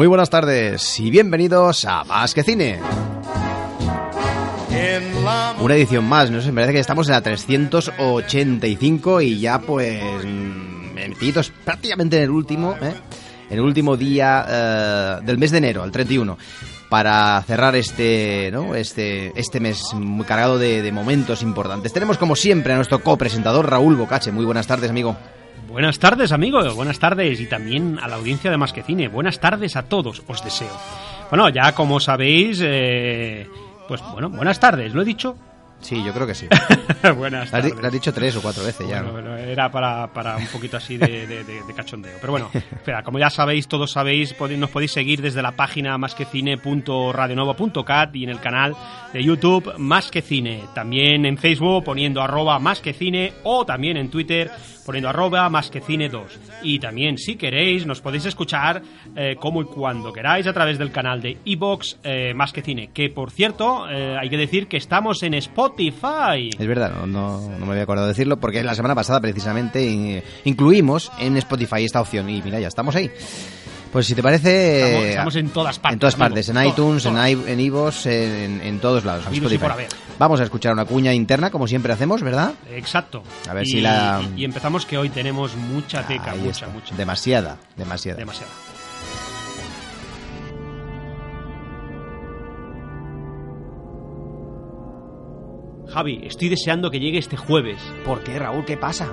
Muy buenas tardes y bienvenidos a Más que Cine. Una edición más, no sé, me parece que estamos en la 385 y ya pues mm, metidos prácticamente en el último, ¿eh? en el último día eh, del mes de enero, el 31, para cerrar este, ¿no? este, este mes cargado de, de momentos importantes. Tenemos como siempre a nuestro copresentador Raúl Bocache. Muy buenas tardes, amigo. Buenas tardes, amigos. Buenas tardes. Y también a la audiencia de Más que Cine. Buenas tardes a todos, os deseo. Bueno, ya como sabéis, eh, pues bueno, buenas tardes. ¿Lo he dicho? Sí, yo creo que sí. buenas tardes. lo has dicho tres o cuatro veces ya. Bueno, ¿no? bueno, era para, para un poquito así de, de- de- de cachondeo. Pero bueno, espera, como ya sabéis, todos sabéis, nos podéis seguir desde la página másquecine.radionova.cat y en el canal de YouTube Más que Cine. También en Facebook poniendo arroba Más que Cine o también en Twitter poniendo arroba Más que Cine 2. Y también, si queréis, nos podéis escuchar eh, como y cuando queráis a través del canal de iBox Más que Cine. Que por cierto, eh, hay que decir que estamos en Spotify. Es verdad, no, no, me había acordado de decirlo porque la semana pasada precisamente in- incluimos en Spotify esta opción y mira, ya estamos ahí. Pues si te parece... Estamos- estamos en todas partes, En todas amigo. partes, en iTunes, en, i- en iVoox, en, en todos lados, en Habidos y Spotify. por haber. Vamos a escuchar una cuña interna como siempre hacemos, ¿verdad? Exacto. A ver y, si la- Y empezamos que hoy tenemos mucha teca, Ahí mucha, está. mucha. Demasiada, demasiada. Demasiada. Javi, estoy deseando que llegue este jueves. ¿Por qué, Raúl? ¿Qué pasa?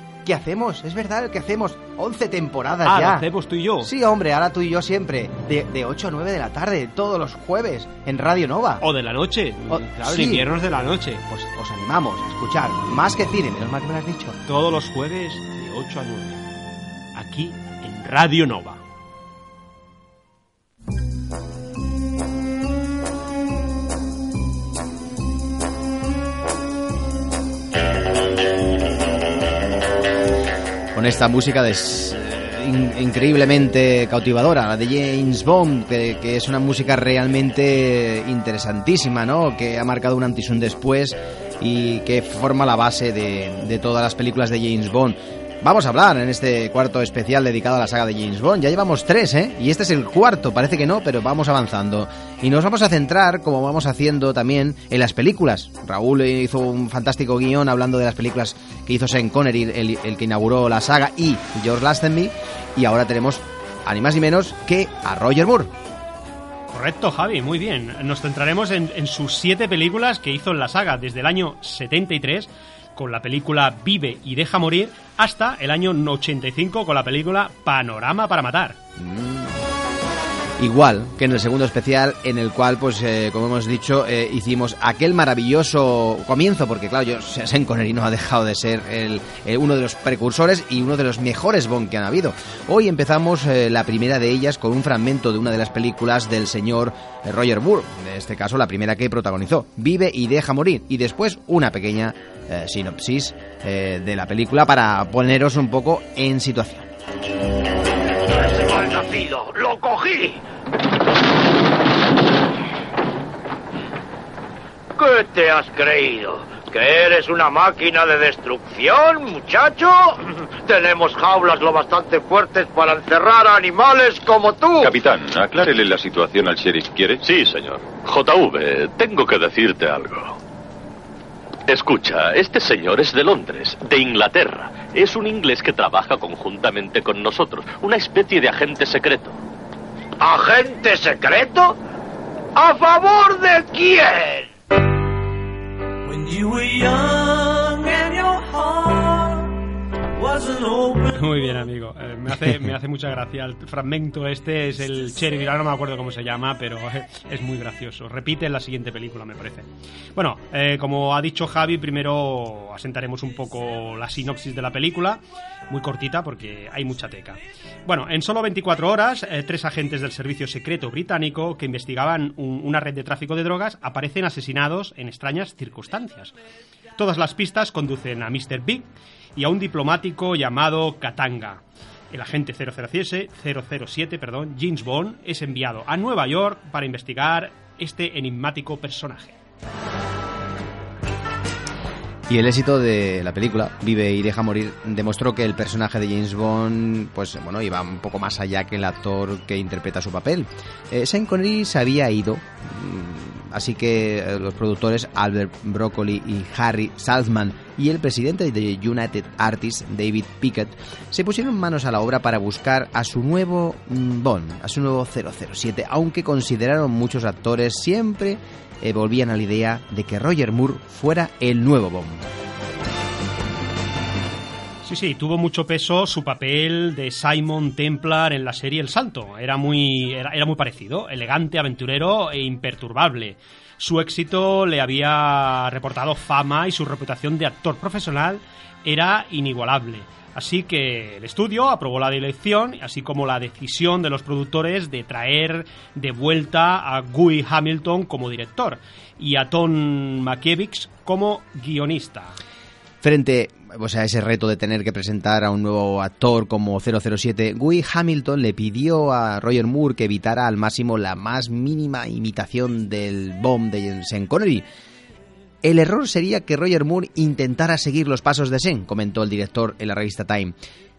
que hacemos, es verdad, el que hacemos. 11 temporadas Ah, lo ya. hacemos tú y yo. Sí, hombre, ahora tú y yo siempre. De, de 8 a 9 de la tarde, todos los jueves, en Radio Nova. O de la noche. O- claro, sí. inviernos de la noche. Pues os animamos a escuchar más que cine, menos mal que me lo has dicho. Todos los jueves de 8 a 9. Aquí en Radio Nova. Con esta música in- increíblemente cautivadora, la de James Bond, que, es una música realmente interesantísima, ¿no? Que ha marcado un antes y un después y que forma la base de, de todas las películas de James Bond. Vamos a hablar en este cuarto especial dedicado a la saga de James Bond. Ya llevamos tres, ¿eh? Y este es el cuarto, parece que no, pero vamos avanzando. Y nos vamos a centrar, como vamos haciendo también, en las películas. Raúl hizo un fantástico guion hablando de las películas que hizo Sean Connery, el, el que inauguró la saga, y George Lazenby. Y ahora tenemos, a ni más ni menos, que a Roger Moore. Correcto, Javi, muy bien. Nos centraremos en, en sus siete películas que hizo en la saga desde el año 73 con la película Vive y Deja Morir hasta el año 85 con la película Panorama para Matar. Igual que en el segundo especial, en el cual, pues, eh, como hemos dicho, eh, hicimos aquel maravilloso comienzo, porque claro, yo, Sean Connery no ha dejado de ser el, eh, uno de los precursores y uno de los mejores Bond que han habido. Hoy empezamos la primera de ellas con un fragmento de una de las películas del señor Roger Moore, en este caso la primera que protagonizó, Vive y deja morir, y después una pequeña eh, sinopsis eh, de la película para poneros un poco en situación. ¡Ese malnacido! ¡Lo cogí! ¿Qué te has creído? ¿Que eres una máquina de destrucción, muchacho? Tenemos jaulas lo bastante fuertes para encerrar a animales como tú. Capitán, aclárele la situación al sheriff, ¿quiere? Sí, señor. JV, tengo que decirte algo. Escucha, este señor es de Londres, de Inglaterra. Es un inglés que trabaja conjuntamente con nosotros, una especie de agente secreto. ¿Agente secreto? ¿A favor de quién? When you were young and your doesn't open. Muy bien, amigo. Eh, me, hace, me hace mucha gracia. El fragmento este es el Cherry, ahora no me acuerdo cómo se llama, pero es muy gracioso. Repite en la siguiente película, me parece. Bueno, eh, como ha dicho Javi, primero asentaremos un poco la sinopsis de la película. Muy cortita porque hay mucha teca. Bueno, en solo 24 horas, eh, tres agentes del servicio secreto británico que investigaban un- una red de tráfico de drogas aparecen asesinados en extrañas circunstancias. Todas las pistas conducen a Mr. Big y a un diplomático llamado Katanga. El agente 007, 007 perdón, James Bond, es enviado a Nueva York para investigar este enigmático personaje. Y el éxito de la película, Vive y deja morir, demostró que el personaje de James Bond, pues bueno, iba un poco más allá que el actor que interpreta su papel. Eh, Connery se había ido, mm, así que eh, los productores Albert Broccoli y Harry Saltzman y el presidente de United Artists, David Pickett, se pusieron manos a la obra para buscar a su nuevo mm, Bond, a su nuevo 007, aunque consideraron muchos actores siempre eh, volvían a la idea de que Roger Moore fuera el nuevo Bond. Sí, sí, tuvo mucho peso su papel de Simon Templar en la serie El Salto. Era muy, era, muy parecido, elegante, aventurero e imperturbable. Su éxito le había reportado fama y su reputación de actor profesional era inigualable. Así que el estudio aprobó la dirección, así como la decisión de los productores de traer de vuelta a Guy Hamilton como director y a Tom Mankiewicz como guionista. Frente o sea, ese reto de tener que presentar a un nuevo actor como 007, Guy Hamilton le pidió a Roger Moore que evitara al máximo la más mínima imitación del bomb de Sean Connery. El error sería que Roger Moore intentara seguir los pasos de Sean, comentó el director en la revista Time.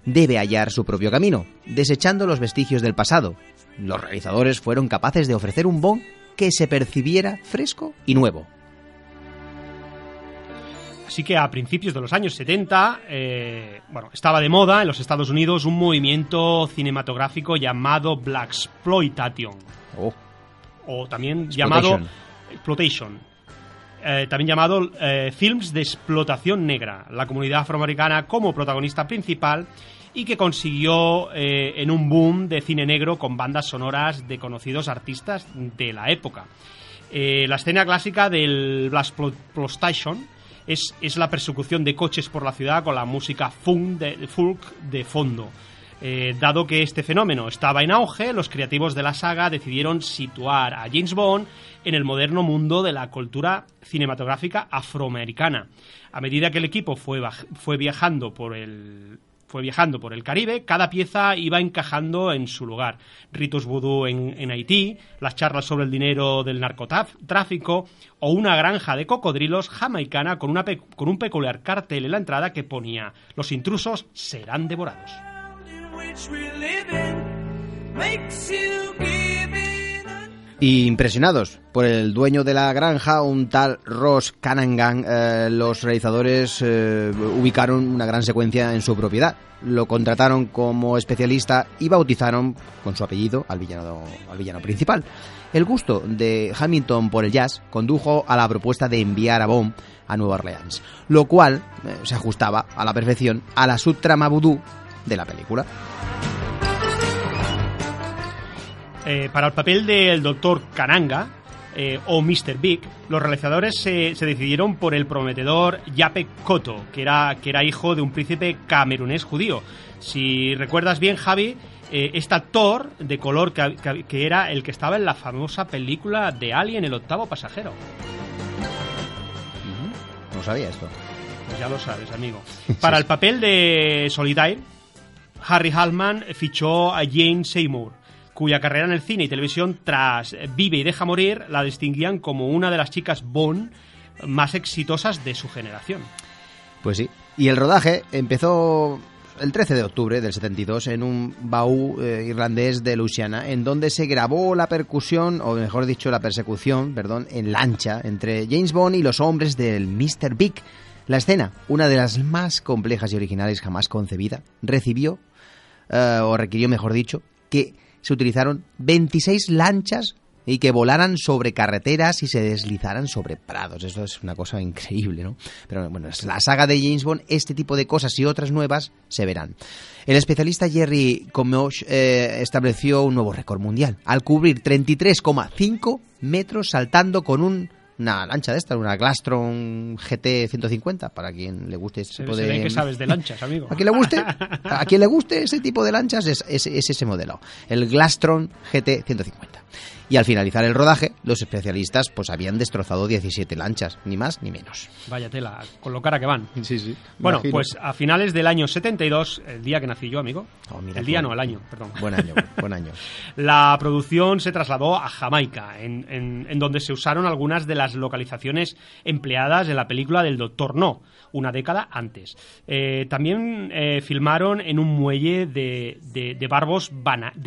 Debe hallar su propio camino, desechando los vestigios del pasado. Los realizadores fueron capaces de ofrecer un Bond que se percibiera fresco y nuevo. Así que a principios de los años 70, eh, bueno, estaba de moda en los Estados Unidos un movimiento cinematográfico llamado Black Exploitation, Oh, o también llamado Exploitation, eh, también llamado eh, films de explotación negra, la comunidad afroamericana como protagonista principal y que consiguió en un boom de cine negro con bandas sonoras de conocidos artistas de la época. La escena clásica del Black Exploitation es, es la persecución de coches por la ciudad con la música funk de, folk de fondo. Eh, dado que este fenómeno estaba en auge, los creativos de la saga decidieron situar a James Bond en el moderno mundo de la cultura cinematográfica afroamericana. A medida que el equipo fue, fue viajando por el fue viajando por el Caribe, cada pieza iba encajando en su lugar. Ritos vudú en, Haití, las charlas sobre el dinero del narcotráfico o una granja de cocodrilos jamaicana con un peculiar cartel en la entrada que ponía los intrusos serán devorados. Y impresionados por el dueño de la granja, un tal Ross Canagan, eh, los realizadores eh, ubicaron una gran secuencia en su propiedad. Lo contrataron como especialista y bautizaron con su apellido al villano, al villano principal. El gusto de Hamilton por el jazz condujo a la propuesta de enviar a Bond a Nueva Orleans, lo cual eh, se ajustaba a la perfección a la subtrama vudú de la película. Eh, para el papel del Dr. Kananga eh, o Mr. Big, los realizadores se, se decidieron por el prometedor Yape Koto, que era, que era hijo de un príncipe camerunés judío. Si recuerdas bien, Javi, eh, este actor de color que, que- que era el que estaba en la famosa película de Alien, el octavo pasajero. No sabía esto. Pues ya lo sabes, amigo. Para el papel de Solidaire, Harry Halman fichó a Jane Seymour, cuya carrera en el cine y televisión tras Vive y Deja Morir la distinguían como una de las chicas Bond más exitosas de su generación. Pues sí. Y el rodaje empezó el 13 de octubre del 72 en un baú eh, irlandés de Louisiana, en donde se grabó la percusión, o mejor dicho, la persecución, perdón, en lancha entre James Bond y los hombres del Mr. Big. La escena, una de las más complejas y originales jamás concebida, recibió, eh, o requirió, mejor dicho, que se utilizaron 26 lanchas y que volaran sobre carreteras y se deslizaran sobre prados. Eso es una cosa increíble, ¿no? Pero bueno, es la saga de James Bond, este tipo de cosas y otras nuevas se verán. El especialista Jerry Comosh eh, estableció un nuevo récord mundial al cubrir 33,5 metros saltando con un una lancha de esta, una Glastron GT 150, para quien le guste ese Se, tipo se de... ve que sabes de lanchas, amigo. A quien le guste, a quien le guste ese tipo de lanchas es, es- es ese modelo, el Glastron GT 150. Y al finalizar el rodaje, los especialistas pues habían destrozado 17 lanchas, ni más ni menos. Vaya tela, con lo cara que van. Sí, sí. Bueno, pues a finales del año 72, el día que nací yo, amigo. Oh, mira el día no, el año, perdón. Buen año, buen año. La producción se trasladó a Jamaica, en, en- en donde se usaron algunas de las localizaciones empleadas en la película del Doctor No, una década antes. Eh, también eh, filmaron en un muelle de, de-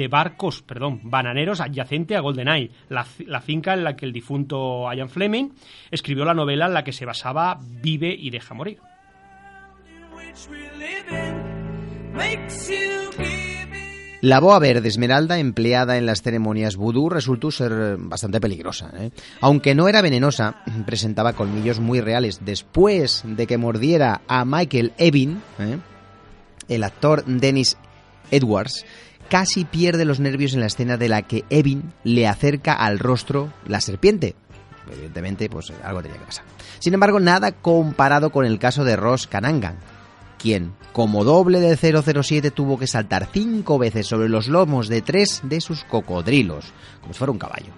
barcos perdón, bananeros adyacente a GoldenEye, la finca en la que el difunto Ian Fleming escribió la novela en la que se basaba Vive y deja morir. La boa verde esmeralda empleada en las ceremonias vudú resultó ser bastante peligrosa. ¿eh? Aunque no era venenosa, presentaba colmillos muy reales. Después de que mordiera a Michael Evin, ¿eh? el actor Dennis Edwards casi pierde los nervios en la escena de la que Evin le acerca al rostro la serpiente. Evidentemente, pues algo tenía que pasar. Sin embargo, nada comparado con el caso de Ross Kanangan, quien, como doble del 007, tuvo que saltar cinco veces sobre los lomos de tres de sus cocodrilos, como si fuera un caballo.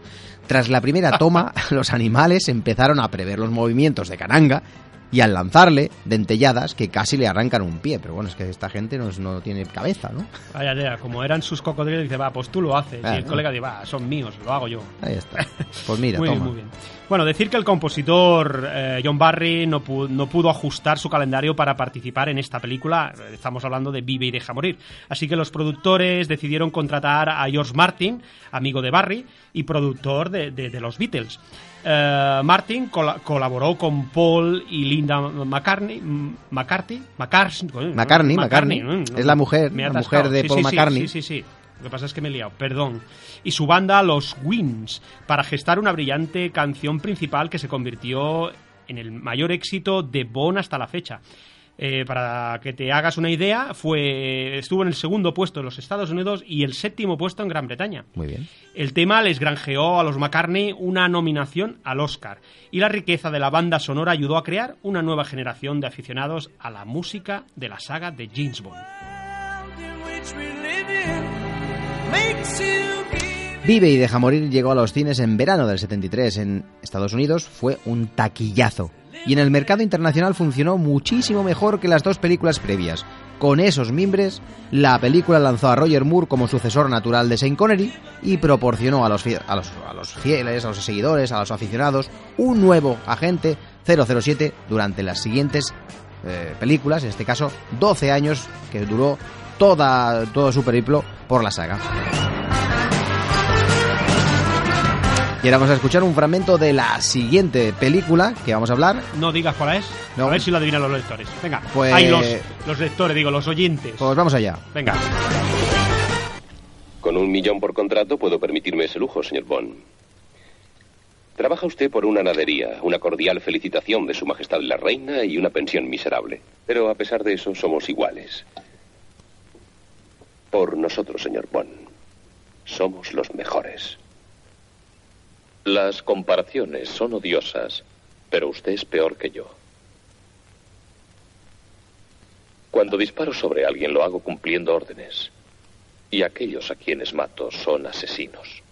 Tras la primera toma, los animales empezaron a prever los movimientos de Cananga y al lanzarle dentelladas que casi le arrancan un pie. Pero bueno, es que esta gente no, no tiene cabeza, ¿no? Vaya como eran sus cocodrilos, dice, va, pues tú lo haces. Y el ¿no? colega dice, va, son míos, lo hago yo. Ahí está. Pues mira, muy toma. bien, muy bien. Bueno, decir que el compositor eh, John Barry no, pu- no pudo ajustar su calendario para participar en esta película. Estamos hablando de Vive y deja morir. Así que los productores decidieron contratar a George Martin, amigo de Barry y productor de, de- de los Beatles. Eh, Martin cola- colaboró con Paul y Linda McCartney, mm, McCarthy, McCarthy, McCartney, McCartney. Es la mujer, la mujer de Sí, Paul sí, McCartney. Sí, sí, sí. Lo que pasa es que me he liado, perdón. Y su banda, los Wings, para gestar una brillante canción principal que se convirtió en el mayor éxito de Bond hasta la fecha. Eh, para que te hagas una idea, fue estuvo en el segundo puesto en los Estados Unidos y el séptimo puesto en Gran Bretaña. Muy bien. El tema les granjeó a los McCartney una nominación al Oscar y la riqueza de la banda sonora ayudó a crear una nueva generación de aficionados a la música de la saga de James Bond. Vive y deja morir llegó a los cines en verano del 73 en Estados Unidos, fue un taquillazo. Y en el mercado internacional funcionó muchísimo mejor que las dos películas previas. Con esos mimbres, la película lanzó a Roger Moore como sucesor natural de Sean Connery y proporcionó a los, fieles, a los seguidores, a los aficionados, un nuevo agente 007 durante las siguientes eh, películas, en este caso 12 años que duró toda, todo su periplo por la saga. Y ahora vamos a escuchar un fragmento de la siguiente película que vamos a hablar. No digas cuál es, No. a ver si lo adivinan los lectores. Venga, Pues- Ay, los, los lectores, digo, los oyentes. Pues vamos allá. Venga. Con un millón por contrato puedo permitirme ese lujo, señor Bond. Trabaja usted por una nadería, una cordial felicitación de Su Majestad la Reina y una pensión miserable. Pero a pesar de eso, somos iguales. Por nosotros, señor Bond. Somos los mejores. Las comparaciones son odiosas, pero usted es peor que yo. Cuando disparo sobre alguien lo hago cumpliendo órdenes. Y aquellos a quienes mato son asesinos.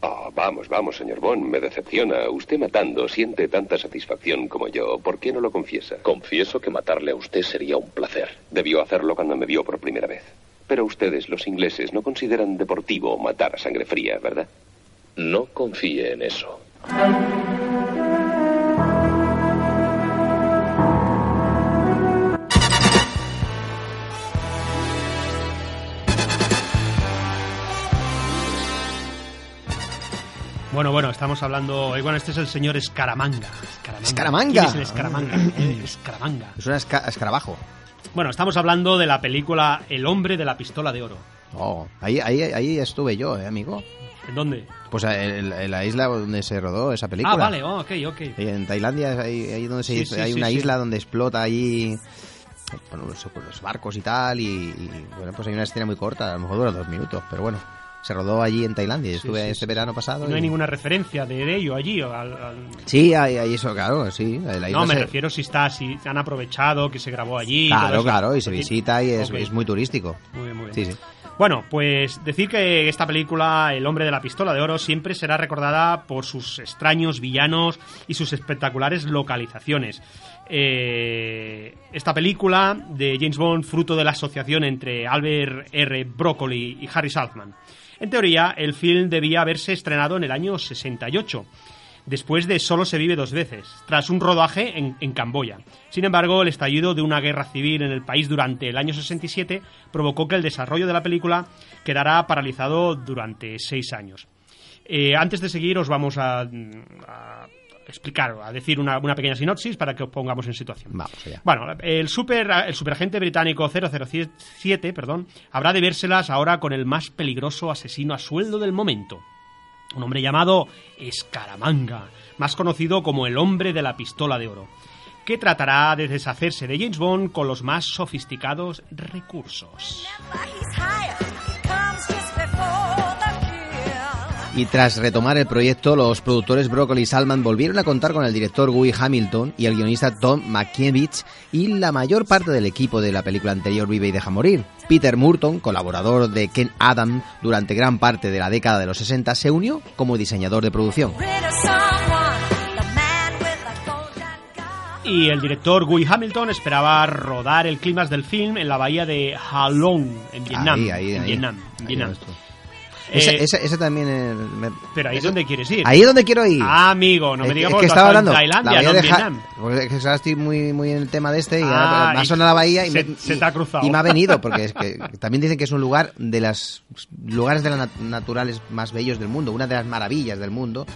Ah, vamos, vamos, señor Bond, me decepciona. Usted matando siente tanta satisfacción como yo. ¿Por qué no lo confiesa? Confieso que matarle a usted sería un placer. Debió hacerlo cuando me vio por primera vez. Pero ustedes, los ingleses, no consideran deportivo matar a sangre fría, ¿verdad? No confíe en eso. Bueno, bueno, estamos hablando. eh, Bueno, este es el señor Escaramanga. Escaramanga. Escaramanga. ¿Quién es el Escaramanga? Eh, Escaramanga. Es un esca- escarabajo. Bueno, estamos hablando de la película El hombre de la pistola de oro. Oh, ahí, ahí, ahí estuve yo, eh, amigo. ¿En dónde? Pues en, en la isla donde se rodó esa película. Ah, vale, oh, ok, ok. En Tailandia ahí donde se Sí, hizo- sí, hay sí, una isla donde explota allí bueno, los, los barcos y tal y, y, bueno pues hay una escena muy corta, a lo mejor dura dos minutos, pero bueno, se rodó allí en Tailandia. Estuve este verano pasado. No hay ninguna referencia de ello allí. o al- al- Sí, hay, hay eso, claro, sí. La isla No, me se- refiero si está, si han aprovechado que se grabó allí. Claro, claro, y se visita y es, es muy turístico. Muy bien, muy bien. Sí, sí. Bueno, pues decir que esta película, El hombre de la pistola de oro, siempre será recordada por sus extraños villanos y sus espectaculares localizaciones. Eh, esta película de James Bond, fruto de la asociación entre Albert R. Broccoli y Harry Saltzman. En teoría, el film debía haberse estrenado en el año 68 después de Solo se vive dos veces, tras un rodaje en, en Camboya. Sin embargo, el estallido de una guerra civil en el país durante el año 67 provocó que el desarrollo de la película quedara paralizado durante seis años. Eh, antes de seguir, os vamos a, a explicar, a decir una, una pequeña sinopsis para que os pongamos en situación. Vamos allá. Bueno, el super el superagente británico 007, perdón, habrá de vérselas ahora con el más peligroso asesino a sueldo del momento. Un hombre llamado Escaramanga, más conocido como el hombre de la pistola de oro, que tratará de deshacerse de James Bond con los más sofisticados recursos. Y tras retomar el proyecto, los productores Broccoli y Salman volvieron a contar con el director Guy Hamilton y el guionista Tom McKevitt y la mayor parte del equipo de la película anterior Vive y Deja Morir. Peter Murton, colaborador de Ken Adam durante gran parte de la década de los 60, se unió como diseñador de producción. Y el director Guy Hamilton esperaba rodar el clímax del film en la bahía de Halong, en Vietnam. Ahí, ahí, en ahí. Vietnam. en Ahí Vietnam. Eh, Ese, también me- pero ahí es donde quieres ir. Ahí es donde quiero ir. Ah, amigo, no me digas es que estaba hablando. Tailandia, no en de Ja- Vietnam. Pues es que ahora estoy muy, muy en el tema de este y Ah, ahora me ha sonado la bahía y, se- me, se y- te ha cruzado. y me ha venido porque es que también dicen que es un lugar de los lugares de las nat- naturales más bellos del mundo, una de las maravillas del mundo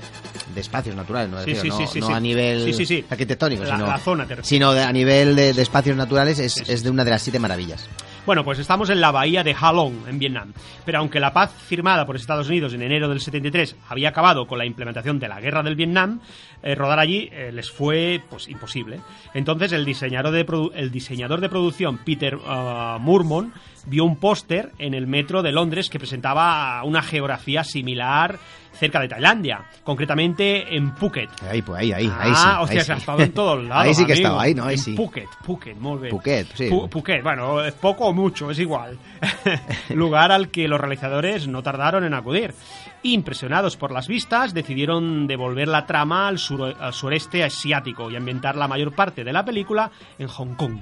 de espacios naturales, no, Sí, Refiero, sí, no- sí, sí, no sí. a nivel Sí, sí, sí. arquitectónico, La- sino, la zona sino de- a nivel de, de espacios naturales es, Sí, sí, es de una de las siete maravillas. Bueno, pues estamos en la bahía de Halong, en Vietnam. Pero aunque la paz firmada por Estados Unidos en enero del 73 había acabado con la implementación de la guerra del Vietnam, eh, rodar allí eh, les fue pues imposible. Entonces el diseñador de, produ- el diseñador de producción Peter ah, Murmon vio un póster en el metro de Londres que presentaba una geografía similar cerca de Tailandia, concretamente en Phuket. Ahí, pues ahí, ahí, ahí sí. Ah, hostia, sí. ha estado en todos lados. Ahí sí que amigo. estaba, ahí no, ahí En sí. Phuket, Phuket, muy bien. Phuket, sí. Phuket, bueno, es poco o mucho, es igual. Lugar al que los realizadores no tardaron en acudir. Impresionados por las vistas, decidieron devolver la trama al, sur- al sureste asiático y ambientar la mayor parte de la película en Hong Kong.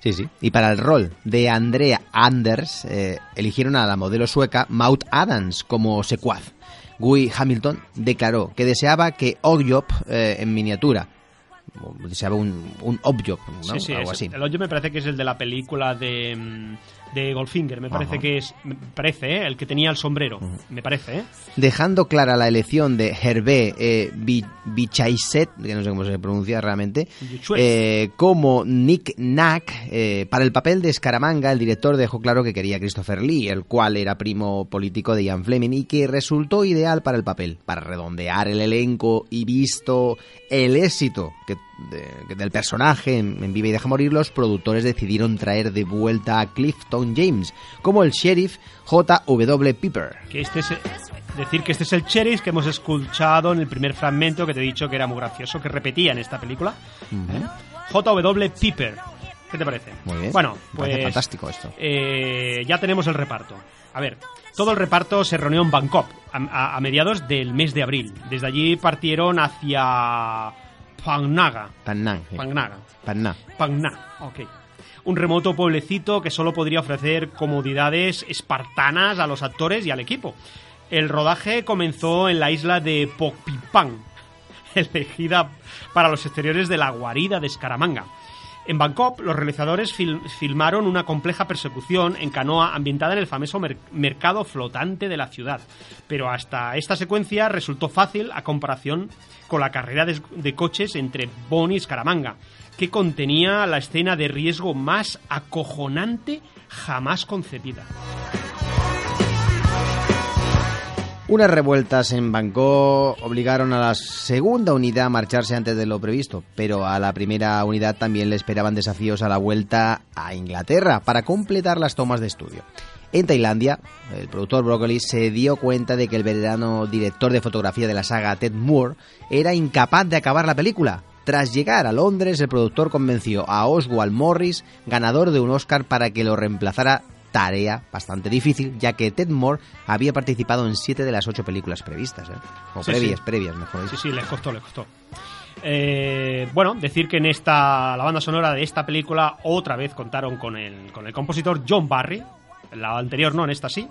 Sí, sí. Y para el rol de Andrea Anders, eh, eligieron a la modelo sueca Maud Adams como secuaz. Guy Hamilton declaró que deseaba que Ogyop eh, en miniatura, deseaba un, un ¿no? Sí, sí, Algo así. el hoyo me parece que es el de la película de, mm, de Goldfinger, me parece Ajá. que es, me parece, ¿eh? el que tenía el sombrero, me parece, ¿eh? Dejando clara la elección de Hervé eh, Bi- Bichaiset, que no sé cómo se pronuncia realmente, eh, como Nick Knack, eh, para el papel de Scaramanga, el director dejó claro que quería a Christopher Lee, el cual era primo político de Ian Fleming y que resultó ideal para el papel. Para redondear el elenco y visto el éxito que, de- que del personaje en, en Vive y Deja Morir, los productores decidieron traer de vuelta a Clifton James como el sheriff J.W. Piper. Que este es, decir que este es el sheriff que hemos escuchado en el primer fragmento que te he dicho que era muy gracioso, que repetía en esta película. ¿eh? J.W. Piper. ¿Qué te parece? Muy bien. Bueno, pues. fantástico esto. eh, ya tenemos el reparto. A ver, todo el reparto se reunió en Bangkok a, a- a mediados del mes de abril. Desde allí partieron hacia Phang Naga. Pannan. sí. Phang Naga. Panna. Phang Na, ok. Un remoto pueblecito que solo podría ofrecer comodidades espartanas a los actores y al equipo. El rodaje comenzó en la isla de Pokpipang, elegida para los exteriores de la guarida de Escaramanga. En Bangkok, los realizadores fil- filmaron una compleja persecución en canoa ambientada en el famoso mer- mercado flotante de la ciudad. Pero hasta esta secuencia resultó fácil a comparación con la carrera de, de coches entre Bonnie y Escaramanga, que contenía la escena de riesgo más acojonante jamás concebida. Unas revueltas en Bangkok obligaron a la segunda unidad a marcharse antes de lo previsto, pero a la primera unidad también le esperaban desafíos a la vuelta a Inglaterra para completar las tomas de estudio. En Tailandia, el productor Broccoli se dio cuenta de que el veterano director de fotografía de la saga, Ted Moore, era incapaz de acabar la película. Tras llegar a Londres, el productor convenció a Oswald Morris, ganador de un Oscar, para que lo reemplazara tarea bastante difícil, ya que Ted Moore había participado en siete de las ocho películas previstas, ¿eh? o Sí, previas, sí. previas, mejor dicho. Sí, sí, les costó, les costó. Eh, bueno, decir que en esta la banda sonora de esta película otra vez contaron con el, con el compositor John Barry, la anterior no, en esta sí,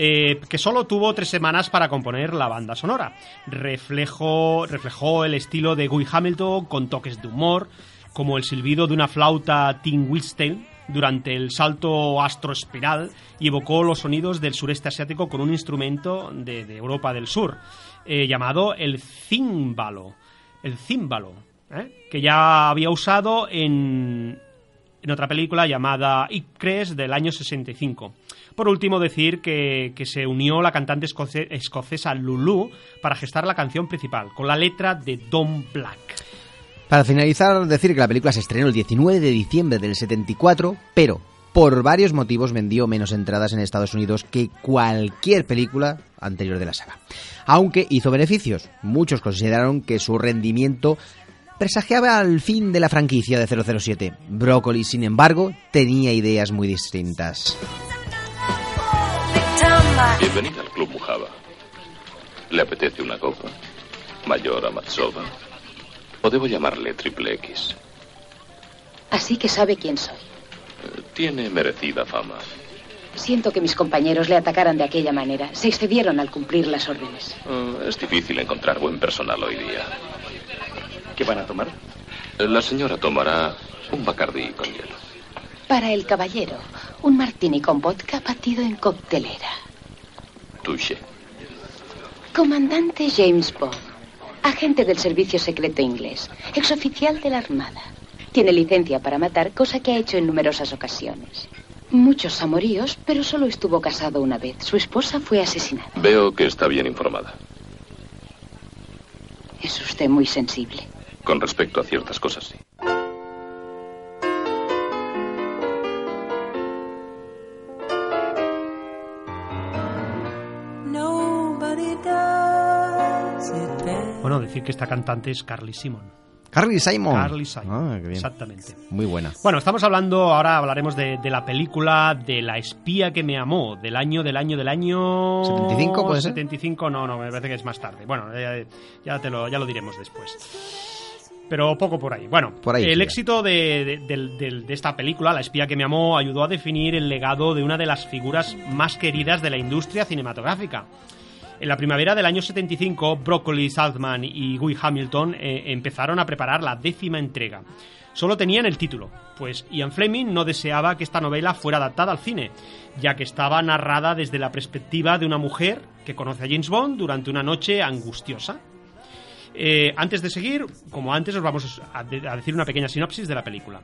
eh, que solo tuvo tres semanas para componer la banda sonora. Reflejo, reflejó el estilo de Guy Hamilton con toques de humor, como el silbido de una flauta Tim Wilstein durante el salto astroespiral y evocó los sonidos del sureste asiático con un instrumento de, Europa del Sur eh, llamado el címbalo. El címbalo, ¿eh? que ya había usado en, en otra película llamada Icres del año 65. Por último, decir que, que se unió la cantante escoce- escocesa Lulu para gestar la canción principal, con la letra de Don Black. Para finalizar, decir que la película se estrenó el 19 de diciembre del 74, pero por varios motivos vendió menos entradas en Estados Unidos que cualquier película anterior de la saga. Aunque hizo beneficios, muchos consideraron que su rendimiento presagiaba el fin de la franquicia de 007. Broccoli, sin embargo, tenía ideas muy distintas. Bienvenida al Club Mujaba. ¿Le apetece una copa? ¿Mayor Amatsova? ¿O debo llamarle Triple X? Así que sabe quién soy. Eh, Tiene merecida fama. Siento que mis compañeros le atacaran de aquella manera. Se excedieron al cumplir las órdenes. Eh, Es difícil encontrar buen personal hoy día. ¿Qué van a tomar? Eh, La señora tomará un bacardí con hielo. Para el caballero, un martini con vodka batido en coctelera. Comandante James Bond, agente del servicio secreto inglés, exoficial de la Armada. Tiene licencia para matar, cosa que ha hecho en numerosas ocasiones. Muchos amoríos, pero solo estuvo casado una vez. Su esposa fue asesinada. Veo que está bien informada. Es usted muy sensible. Con respecto a ciertas cosas, sí. Bueno, decir que esta cantante es Carly Simon. Carly Simon. Carly Simon. Ah, qué bien. Exactamente. Muy buena. Bueno, estamos hablando, ahora hablaremos de, de la película de La espía que me amó, del año, del año, del año... 75, ¿puede ser? 75, no, no, me parece que es más tarde. Bueno, ya, ya te lo, ya lo diremos después. Pero poco por ahí. Bueno, Por ahí, el éxito de, de esta película, La espía que me amó, ayudó a definir el legado de una de las figuras más queridas de la industria cinematográfica. En la primavera del año 75, Broccoli, Saltman y Guy Hamilton eh, empezaron a preparar la décima entrega. Solo tenían el título, pues Ian Fleming no deseaba que esta novela fuera adaptada al cine, ya que estaba narrada desde la perspectiva de una mujer que conoce a James Bond durante una noche angustiosa. Eh, antes de seguir, como antes, os vamos a, de- a decir una pequeña sinopsis de la película.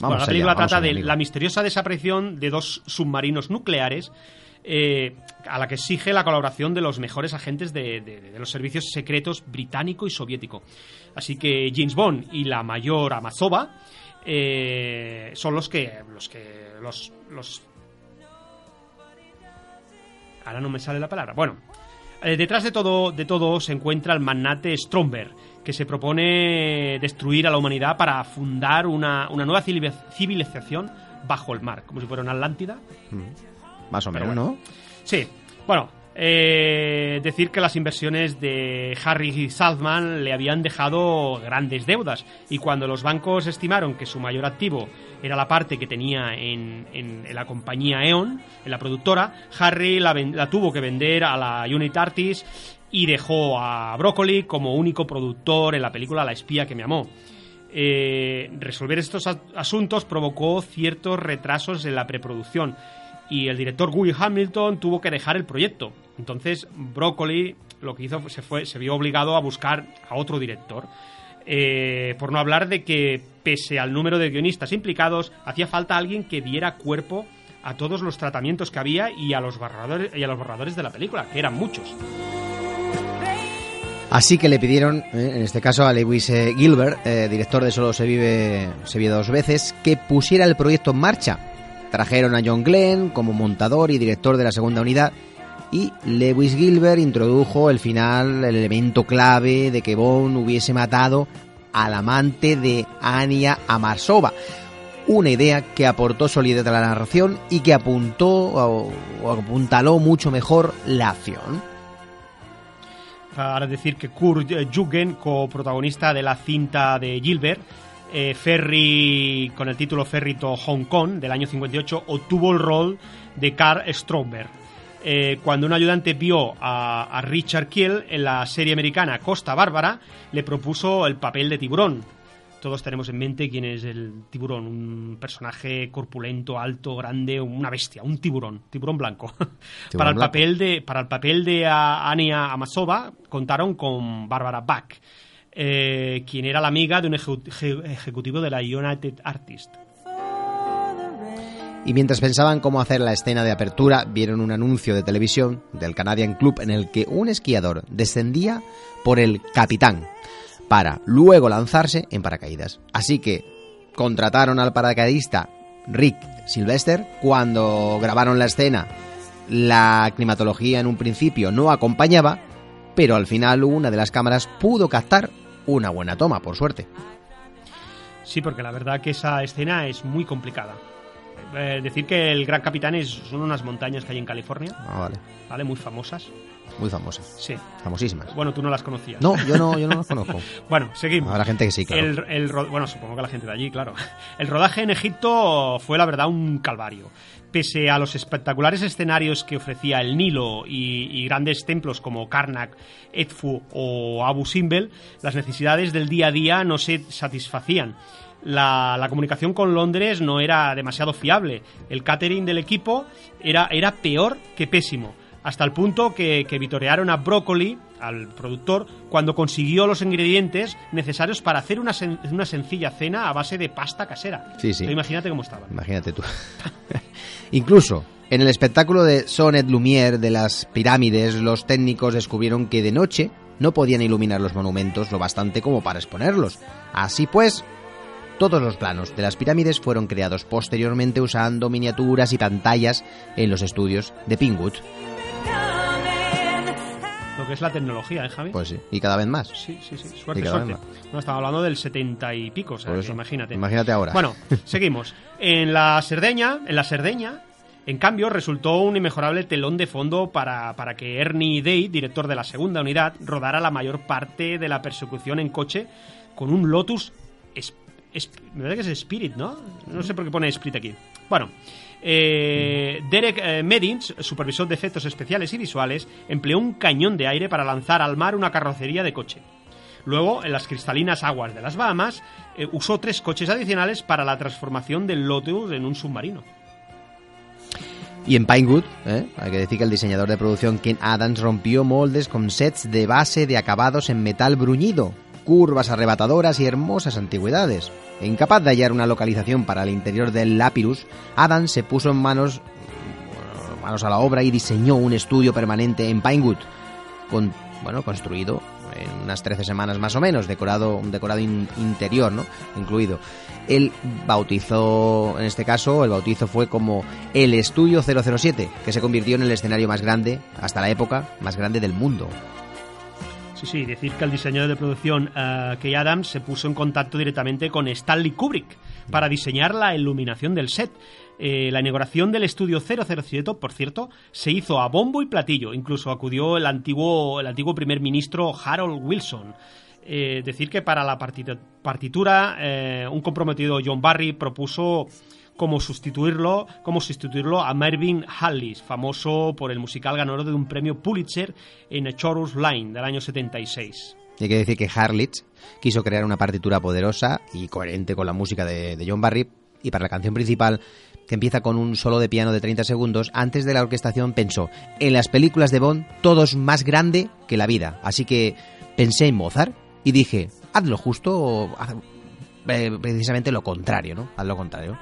Bueno, la película trata allá, de amigo. la misteriosa desaparición de dos submarinos nucleares eh, a la que exige la colaboración de los mejores agentes de, de- de los servicios secretos británico y soviético. Así que James Bond y la mayor Amazova eh, son los que los que los, los ahora no me sale la palabra. Bueno, eh, detrás de todo, de todo se encuentra el magnate Stromberg, que se propone destruir a la humanidad para fundar una, una nueva civili- civilización bajo el mar, como si fuera una Atlántida. Más o menos, bueno. ¿no? Sí, bueno, eh, decir que las inversiones de Harry Saltman le habían dejado grandes deudas. Y cuando los bancos estimaron que su mayor activo era la parte que tenía en, en- la compañía E.ON, en la productora, Harry la, la tuvo que vender a la Unit Artists y dejó a Broccoli como único productor en la película La espía que me amó. Eh, resolver estos asuntos provocó ciertos retrasos en la preproducción y el director Guy Hamilton tuvo que dejar el proyecto. Entonces Broccoli lo que hizo se, fue, se vio obligado a buscar a otro director. Eh, por no hablar de que pese al número de guionistas implicados, hacía falta alguien que diera cuerpo a todos los tratamientos que había y a los borradores, y a los borradores de la película, que eran muchos. Así que le pidieron, eh, en este caso a Lewis eh, Gilbert, eh, director de Solo se vive, se vive dos veces, que pusiera el proyecto en marcha. Trajeron a John Glenn como montador y director de la segunda unidad y Lewis Gilbert introdujo el final, el elemento clave de que Bond hubiese matado al amante de Anya Amarsova. Una idea que aportó solidez a la narración y que apuntó o, apuntaló mucho mejor la acción. Para decir que Kurt Jürgen, coprotagonista de la cinta de Gilbert, eh, Ferry, con el título Ferry to Hong Kong del año 58, obtuvo el rol de Carl Stromberg. Eh, cuando un ayudante vio a, a Richard Kiel en la serie americana Costa Bárbara, le propuso el papel de tiburón. Todos tenemos en mente quién es el tiburón, un personaje corpulento, alto, grande, una bestia, un tiburón, tiburón blanco. para, el blanco. papel de, para el papel de Anya Amasova contaron con Bárbara Bach, eh, quien era la amiga de un ejecu- eje- ejecutivo de la United Artists. Y mientras pensaban cómo hacer la escena de apertura, vieron un anuncio de televisión del Canadian Club en el que un esquiador descendía por el capitán para luego lanzarse en paracaídas. Así que contrataron al paracaidista Rick Sylvester cuando grabaron la escena. La climatología en un principio no acompañaba, pero al final una de las cámaras pudo captar una buena toma, por suerte. Sí, porque la verdad que esa escena es muy complicada. Eh, decir que el Gran Capitán es, son unas montañas que hay en California, Ah, vale. ¿vale? Muy famosas. Muy famosa. Sí. Famosísimas. Bueno, tú no las conocías. No, yo no, yo no las conozco. Bueno, seguimos. Habrá gente que sí, claro. El, el bueno, supongo que la gente de allí, claro. El rodaje en Egipto fue, la verdad, un calvario. Pese a los espectaculares escenarios que ofrecía el Nilo y, grandes templos como Karnak, Edfu o Abu Simbel, las necesidades del día a día no se satisfacían. La, comunicación con Londres no era demasiado fiable. El catering del equipo era, era peor que pésimo. Hasta el punto que, que vitorearon a Broccoli, al productor, cuando consiguió los ingredientes necesarios para hacer una, sen- una sencilla cena a base de pasta casera. Sí, sí. Pero imagínate cómo estaban. Imagínate tú. Incluso en el espectáculo de Sonet Lumière de las pirámides, los técnicos descubrieron que de noche no podían iluminar los monumentos lo bastante como para exponerlos. Así pues, todos los planos de las pirámides fueron creados posteriormente usando miniaturas y pantallas en los estudios de Pinewood. Que es la tecnología, ¿eh, Javi? Pues sí, y cada vez más. Sí, sí, sí. Suerte, suerte. No, estamos hablando del 70 y pico, o sea, que eso. imagínate. Imagínate ahora. Bueno, seguimos. En la Cerdeña, en la Cerdeña, en cambio, resultó un inmejorable telón de fondo para, para que Ernie Day, director de la segunda unidad, rodara la mayor parte de la persecución en coche con un Lotus. es- es- me parece que es Spirit, ¿no? No sé por qué pone Spirit aquí. Bueno, eh, Derek eh, supervisor de efectos especiales y visuales, empleó un cañón de aire para lanzar al mar una carrocería de coche. Luego, en las cristalinas aguas de las Bahamas, eh, usó tres coches adicionales para la transformación del Lotus en un submarino. Y en Pinewood, ¿eh? hay que decir que el diseñador de producción Ken Adams rompió moldes con sets de base de acabados en metal bruñido, curvas arrebatadoras y hermosas antigüedades. Incapaz de hallar una localización para el interior del Lapirus, Adams se puso en manos, manos a la obra y diseñó un estudio permanente en Pinewood, con, bueno, construido en unas 13 semanas más o menos, decorado, un decorado in- interior, ¿no? Incluido. Él bautizó, en este caso, el bautizo fue como el Estudio 007, que se convirtió en el escenario más grande, hasta la época, más grande del mundo. Sí, sí, decir que el diseñador de producción eh, Kay Adams se puso en contacto directamente con Stanley Kubrick para diseñar la iluminación del set. Eh, la inauguración del estudio 007, por cierto, se hizo a bombo y platillo. Incluso acudió el antiguo, el antiguo primer ministro Harold Wilson. Eh, decir que para la partitura, eh, un comprometido John Barry propuso como sustituirlo, como sustituirlo a Mervyn Hallis, famoso por el musical ganador de un premio Pulitzer en A Chorus Line del año 76. Y hay que decir que Harlitz quiso crear una partitura poderosa y coherente con la música de, John Barry, y para la canción principal, que empieza con un solo de piano de 30 segundos, antes de la orquestación pensó, en las películas de Bond todo es más grande que la vida, así que pensé en Mozart y dije, haz lo justo eh, precisamente lo contrario, ¿no? Haz lo contrario.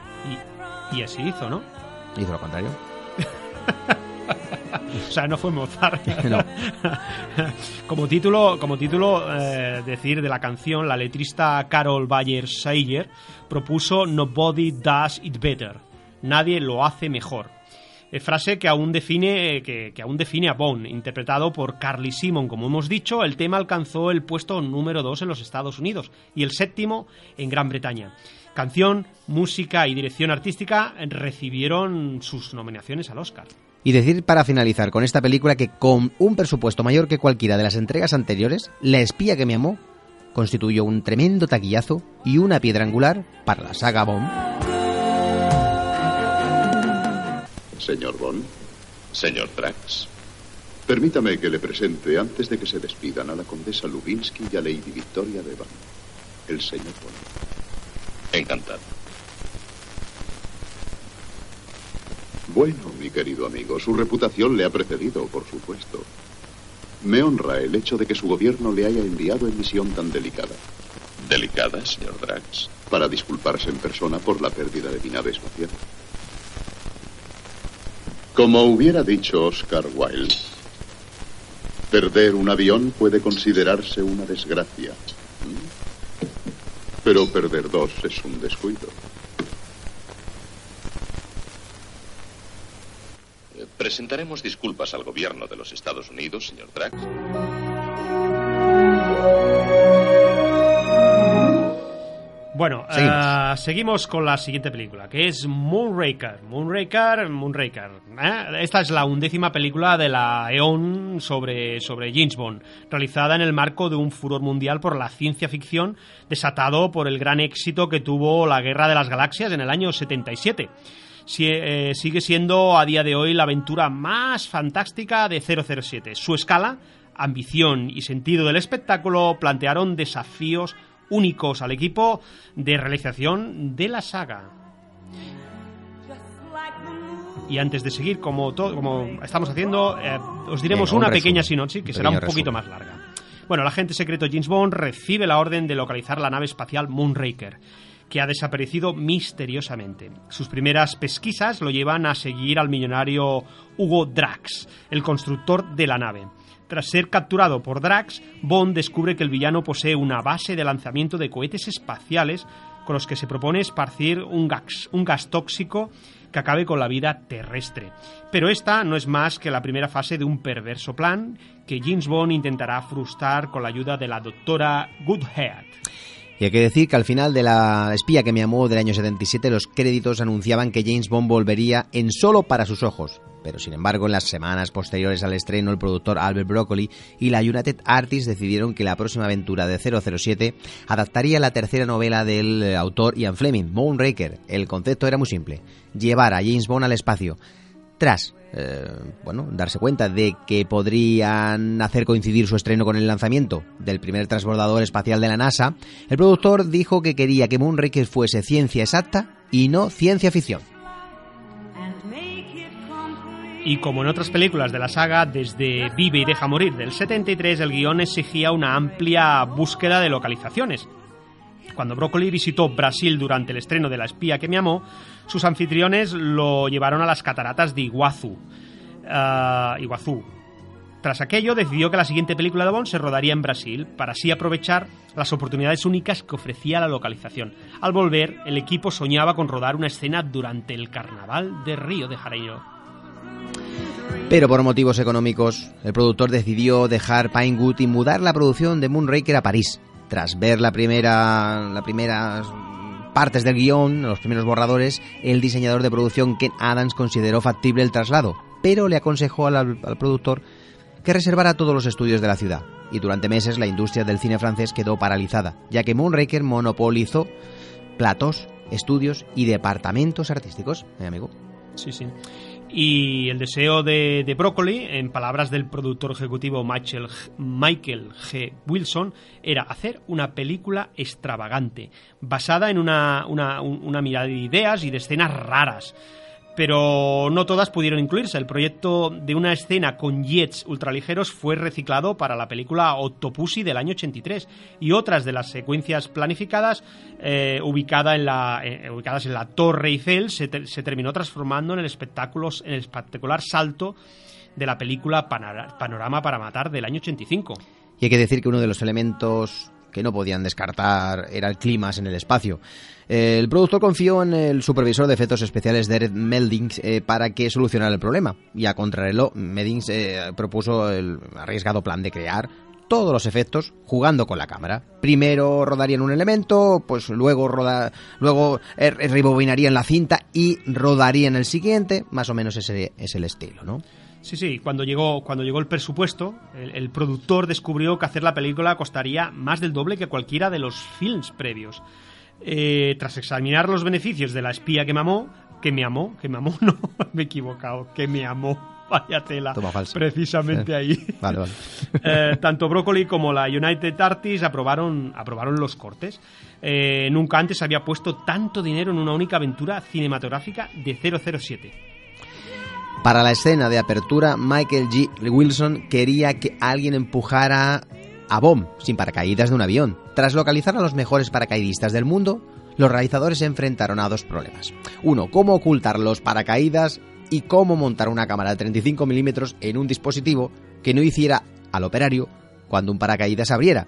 Y, y así hizo, ¿no? Hizo lo contrario. o sea, no fue Mozart. No. como título, como título eh, decir de la canción, la letrista Carol Bayer Sager propuso Nobody Does It Better. Nadie lo hace mejor. Eh, frase que aún define que, que aún define a Bond, interpretado por Carly Simon. Como hemos dicho, el tema alcanzó el puesto número 2 en los Estados Unidos y el séptimo en Gran Bretaña. Canción, música y dirección artística recibieron sus nominaciones al Oscar. Y decir para finalizar con esta película que con un presupuesto mayor que cualquiera de las entregas anteriores, La espía que me amó constituyó un tremendo taquillazo y una piedra angular para la saga Bond. Señor Bond. Señor Drax. Permítame que le presente, antes de que se despidan, a la condesa Lubinsky y a Lady Victoria de Van. El señor Bond. Encantado. Bueno, mi querido amigo, su reputación le ha precedido, por supuesto. Me honra el hecho de que su gobierno le haya enviado en misión tan delicada. ¿Delicada, señor Drax? Para disculparse en persona por la pérdida de mi nave espacial. Como hubiera dicho Oscar Wilde, perder un avión puede considerarse una desgracia. Pero perder dos es un descuido. Eh, Presentaremos disculpas al gobierno de los Estados Unidos, señor Drax. Bueno, Seguimos. eh, seguimos con la siguiente película, que es Moonraker. Moonraker, Moonraker. ¿eh? Esta es la undécima película de la EON sobre, sobre James Bond, realizada en el marco de un furor mundial por la ciencia ficción desatado por el gran éxito que tuvo la Guerra de las Galaxias en el año 77. Si- eh, sigue siendo a día de hoy la aventura más fantástica de 007. Su escala, ambición y sentido del espectáculo plantearon desafíos únicos al equipo de realización de la saga. Y antes de seguir, como, to- como estamos haciendo, eh, os diremos un una resumen. pequeña sinopsis que será un poquito resumen. más larga. Bueno, el agente secreto James Bond recibe la orden de localizar la nave espacial Moonraker, que ha desaparecido misteriosamente. Sus primeras pesquisas lo llevan a seguir al millonario Hugo Drax, el constructor de la nave. Tras ser capturado por Drax, Bond descubre que el villano posee una base de lanzamiento de cohetes espaciales con los que se propone esparcir un gas, un gas tóxico que acabe con la vida terrestre. Pero esta no es más que la primera fase de un perverso plan que James Bond intentará frustrar con la ayuda de la doctora Goodhead. Y hay que decir que al final de la espía que me amó del año 77 los créditos anunciaban que James Bond volvería en solo para sus ojos. Pero sin embargo en las semanas posteriores al estreno el productor Albert Broccoli y la United Artists decidieron que la próxima aventura de 007 adaptaría la tercera novela del eh, autor Ian Fleming, Moonraker. El concepto era muy simple, llevar a James Bond al espacio. Tras, eh, bueno, darse cuenta de que podrían hacer coincidir su estreno con el lanzamiento del primer transbordador espacial de la NASA, el productor dijo que quería que Moonraker fuese ciencia exacta y no ciencia ficción. Y como en otras películas de la saga, desde Vive y deja morir del 73, el guion exigía una amplia búsqueda de localizaciones. Cuando Broccoli visitó Brasil durante el estreno de La espía que me amó, sus anfitriones lo llevaron a las cataratas de Iguazú. Ah, Iguazú. Tras aquello, decidió que la siguiente película de Bond se rodaría en Brasil, para así aprovechar las oportunidades únicas que ofrecía la localización. Al volver, el equipo soñaba con rodar una escena durante el carnaval de Río de Janeiro. Pero por motivos económicos, el productor decidió dejar Pinewood y mudar la producción de Moonraker a París. Tras ver la primera, las primeras partes del guion, los primeros borradores, el diseñador de producción Ken Adams consideró factible el traslado, pero le aconsejó al, productor que reservara todos los estudios de la ciudad. Y durante meses la industria del cine francés quedó paralizada, ya que Moonraker monopolizó platos, estudios y departamentos artísticos, mi amigo. Sí, sí. Y el deseo de, de Broccoli, en palabras del productor ejecutivo Michael, Michael G. Wilson, era hacer una película extravagante, basada en una, una, un- una mirada de ideas y de escenas raras. Pero no todas pudieron incluirse. El proyecto de una escena con jets ultraligeros fue reciclado para la película Octopussy del año 83 y otras de las secuencias planificadas eh, ubicada en la, eh, ubicadas en la Torre Eiffel se, ter- se terminó transformando en el, espectáculo, en el espectacular salto de la película Panorama para Matar del año 85. Y hay que decir que uno de los elementos que no podían descartar era el clima en el espacio. Eh, El productor confió en el supervisor de efectos especiales Derek Meldings eh, para que solucionara el problema. Y a contrarreloj, Meldings eh, propuso el arriesgado plan de crear todos los efectos jugando con la cámara. Primero rodarían un elemento, pues luego roda, luego rebobinarían la cinta y rodarían el siguiente. Más o menos ese es el estilo, ¿no? Sí, sí, cuando llegó, cuando llegó el presupuesto, el, el productor descubrió que hacer la película costaría más del doble que cualquiera de los films previos. Eh, tras examinar los beneficios de la espía que mamó, que me amó, que me amó, no, me he equivocado, que me amó, vaya tela, Toma precisamente Sí. ahí. Vale, vale. Eh, tanto Broccoli como la United Artists aprobaron, aprobaron los cortes. Eh, nunca antes había puesto tanto dinero en una única aventura cinematográfica de 007. Para la escena de apertura, Michael G. Wilson quería que alguien empujara a Bomb sin paracaídas de un avión. Tras localizar a los mejores paracaidistas del mundo, los realizadores se enfrentaron a dos problemas. Uno, cómo ocultar los paracaídas y cómo montar una cámara de 35 milímetros en un dispositivo que no hiciera al operario cuando un paracaídas abriera.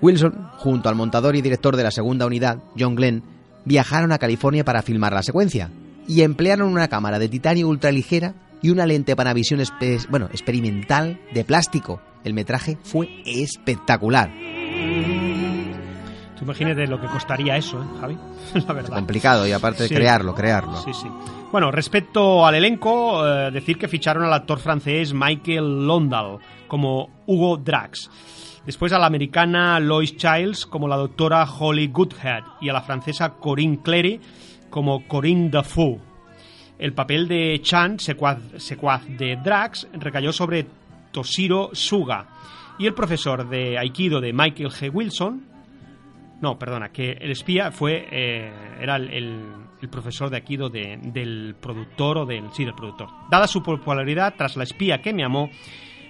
Wilson, junto al montador y director de la segunda unidad, John Glenn, viajaron a California para filmar la secuencia y emplearon una cámara de titanio ultraligera y una lente para visión bueno, experimental de plástico. El metraje fue espectacular. Tú imagínate lo que costaría eso, ¿eh, Javi? La verdad. Complicado y aparte de Sí. crearlo, crearlo. Sí, sí. Bueno, respecto al elenco, eh, decir que ficharon al actor francés Michael Londal como Hugo Drax. Después a la americana Lois Childs como la doctora Holly Goodhead y a la francesa Corinne Clery como Corinne Dafoe. El papel de Chan, secuaz, secuaz de Drax, recayó sobre Toshiro Suga. Y el profesor de Aikido de Michael G. Wilson, no, perdona, que el espía fue eh, era el, el- el profesor de Aikido de- del productor o del sí del productor. Dada su popularidad tras la espía que me amó,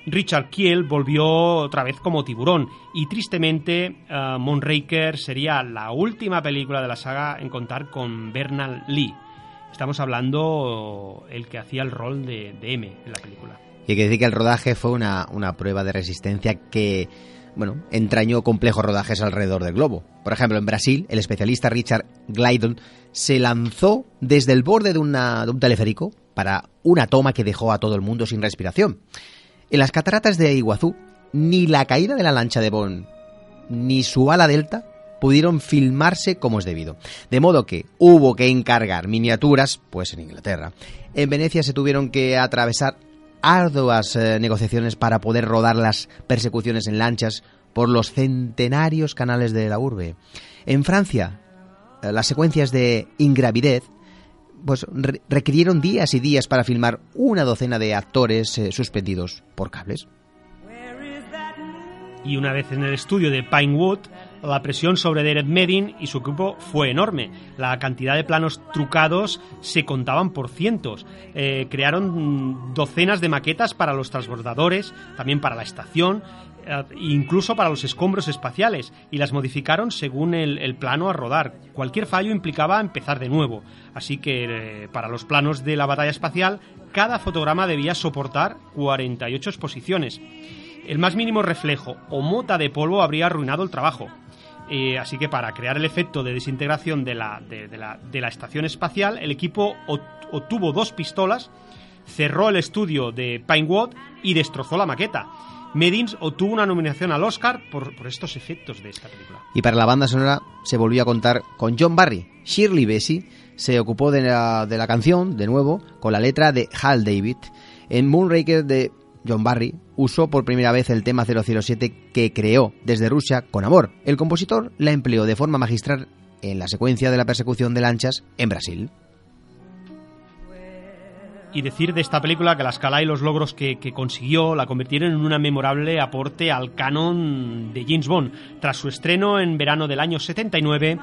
Richard Kiel volvió otra vez como tiburón y tristemente eh, Moonraker sería la última película de la saga en contar con Bernal Lee. Estamos hablando el que hacía el rol de, de M en la película. Y hay que decir que el rodaje fue una, una prueba de resistencia que, bueno, entrañó complejos rodajes alrededor del globo. Por ejemplo, en Brasil, el especialista Richard Glidon se lanzó desde el borde de, una- de un teleférico para una toma que dejó a todo el mundo sin respiración. En las cataratas de Iguazú, ni la caída de la lancha de Bond ni su ala delta pudieron filmarse como es debido. De modo que hubo que encargar miniaturas, pues en Inglaterra. En Venecia se tuvieron que atravesar arduas eh, negociaciones para poder rodar las persecuciones en lanchas por los centenarios canales de la urbe. En Francia, eh, las secuencias de ingravidez pues re- requirieron días y días para filmar una docena de actores eh, suspendidos por cables. Y una vez en el estudio de Pinewood, la presión sobre Derek Medin y su equipo fue enorme. La cantidad de planos trucados se contaban por cientos. Eh, crearon docenas de maquetas para los transbordadores, también para la estación, incluso para los escombros espaciales, y las modificaron según el, plano a rodar. Cualquier fallo implicaba empezar de nuevo. Así que eh, para los planos de la batalla espacial, cada fotograma debía soportar 48 exposiciones. El más mínimo reflejo o mota de polvo habría arruinado el trabajo. Eh, así que para crear el efecto de desintegración de la, de, la, estación espacial, el equipo obtuvo dos pistolas, cerró el estudio de Pinewood y destrozó la maqueta. Medins obtuvo una nominación al Oscar por, por estos efectos de esta película. Y para la banda sonora se volvió a contar con John Barry. Shirley Bassey se ocupó de la, de la canción, de nuevo, con la letra de Hal David. En Moonraker de John Barry usó por primera vez el tema 007 que creó desde Rusia con amor. El compositor la empleó de forma magistral en la secuencia de la persecución de lanchas en Brasil. Y decir de esta película que la escala y los logros que, consiguió la convirtieron en una memorable aporte al canon de James Bond. Tras su estreno en verano del año 79,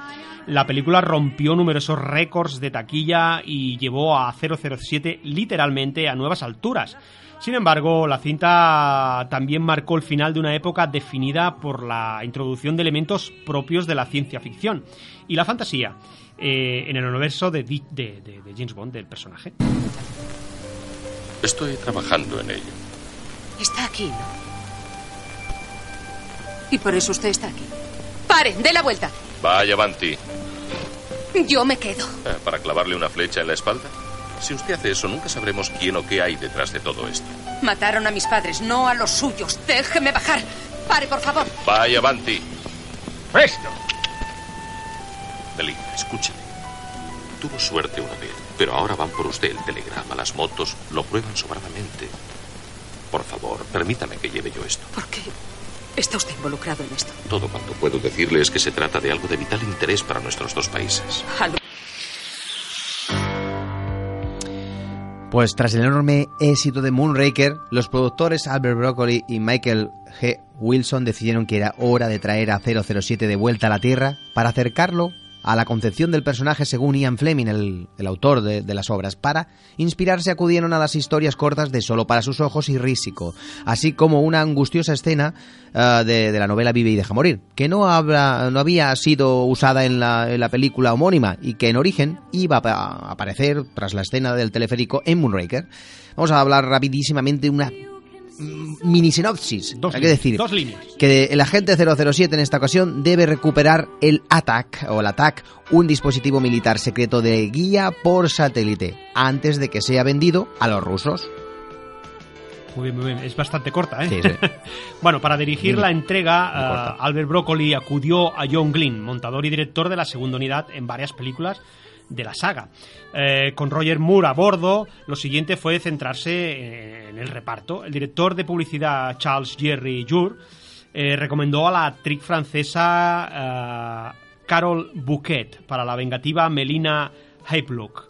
la película rompió numerosos récords de taquilla y llevó a 007 literalmente a nuevas alturas. Sin embargo, la cinta también marcó el final de una época definida por la introducción de elementos propios de la ciencia ficción y la fantasía eh, en el universo de, de, de, de James Bond, del personaje. Estoy trabajando en ello. Está aquí, ¿no? Y por eso usted está aquí. ¡Paren! ¡De la vuelta! Vaya, Banti. Yo me quedo. Eh, ¿Para clavarle una flecha en la espalda? Si usted hace eso, nunca sabremos quién o qué hay detrás de todo esto. Mataron a mis padres, no a los suyos. Déjeme bajar. Pare, por favor. Vaya, Banti. ¡Presto! Melina, escúcheme. Tuvo suerte una vez, pero ahora van por usted el telegrama, las motos, lo prueban sobradamente. Por favor, permítame que lleve yo esto. ¿Por qué está usted involucrado en esto? Todo cuanto puedo decirle es que se trata de algo de vital interés para nuestros dos países. Algo Pues tras el enorme éxito de Moonraker, los productores Albert Broccoli y Michael G. Wilson decidieron que era hora de traer a 007 de vuelta a la Tierra para acercarlo a la concepción del personaje según Ian Fleming, el, el autor de, de, las obras. Para inspirarse acudieron a las historias cortas de Solo para sus ojos y Rísico, así como una angustiosa escena uh, de, de, la novela Vive y deja morir, que no, habla, no había sido usada en la, en la, película homónima y que en origen iba a aparecer tras la escena del teleférico en Moonraker. Vamos a hablar rapidísimamente de una mini sinopsis. Dos hay que decir dos líneas. que el agente 007 en esta ocasión debe recuperar el ATAC o el ATAC, un dispositivo militar secreto de guía por satélite, antes de que sea vendido a los rusos. Muy bien, muy bien. Es bastante corta, ¿eh? Sí, sí. bueno, para dirigir la entrega, uh, Albert Broccoli acudió a John Glynn, montador y director de la segunda unidad en varias películas de la saga. Eh, con Roger Moore a bordo, lo siguiente fue centrarse en el reparto. El director de publicidad Charles Jerry Jour eh, recomendó a la actriz francesa Carol Bouquet para la vengativa Melina Haypluck.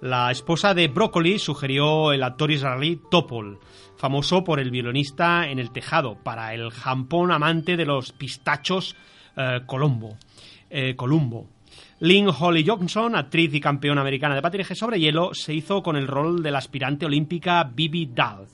La esposa de Broccoli sugirió el actor israelí Topol, famoso por el violinista en el tejado, para el jampón amante de los pistachos Colombo. Eh, Columbo. Lynn Holly Johnson, actriz y campeona americana de patinaje sobre hielo, se hizo con el rol de la aspirante olímpica Bibi Dahl.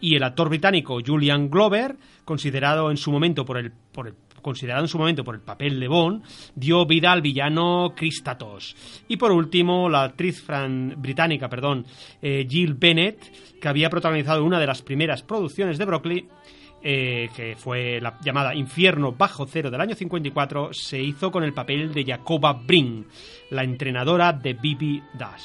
Y el actor británico Julian Glover, considerado en su momento por el, por el considerado en su momento por el papel de Bond, dio vida al villano Christatos. Y por último, la actriz fran británica, perdón, eh, Jill Bennett, que había protagonizado una de las primeras producciones de Broccoli, eh, que fue la llamada Infierno Bajo Cero del año 54, se hizo con el papel de Jacoba Bring, la entrenadora de Bibi Dash.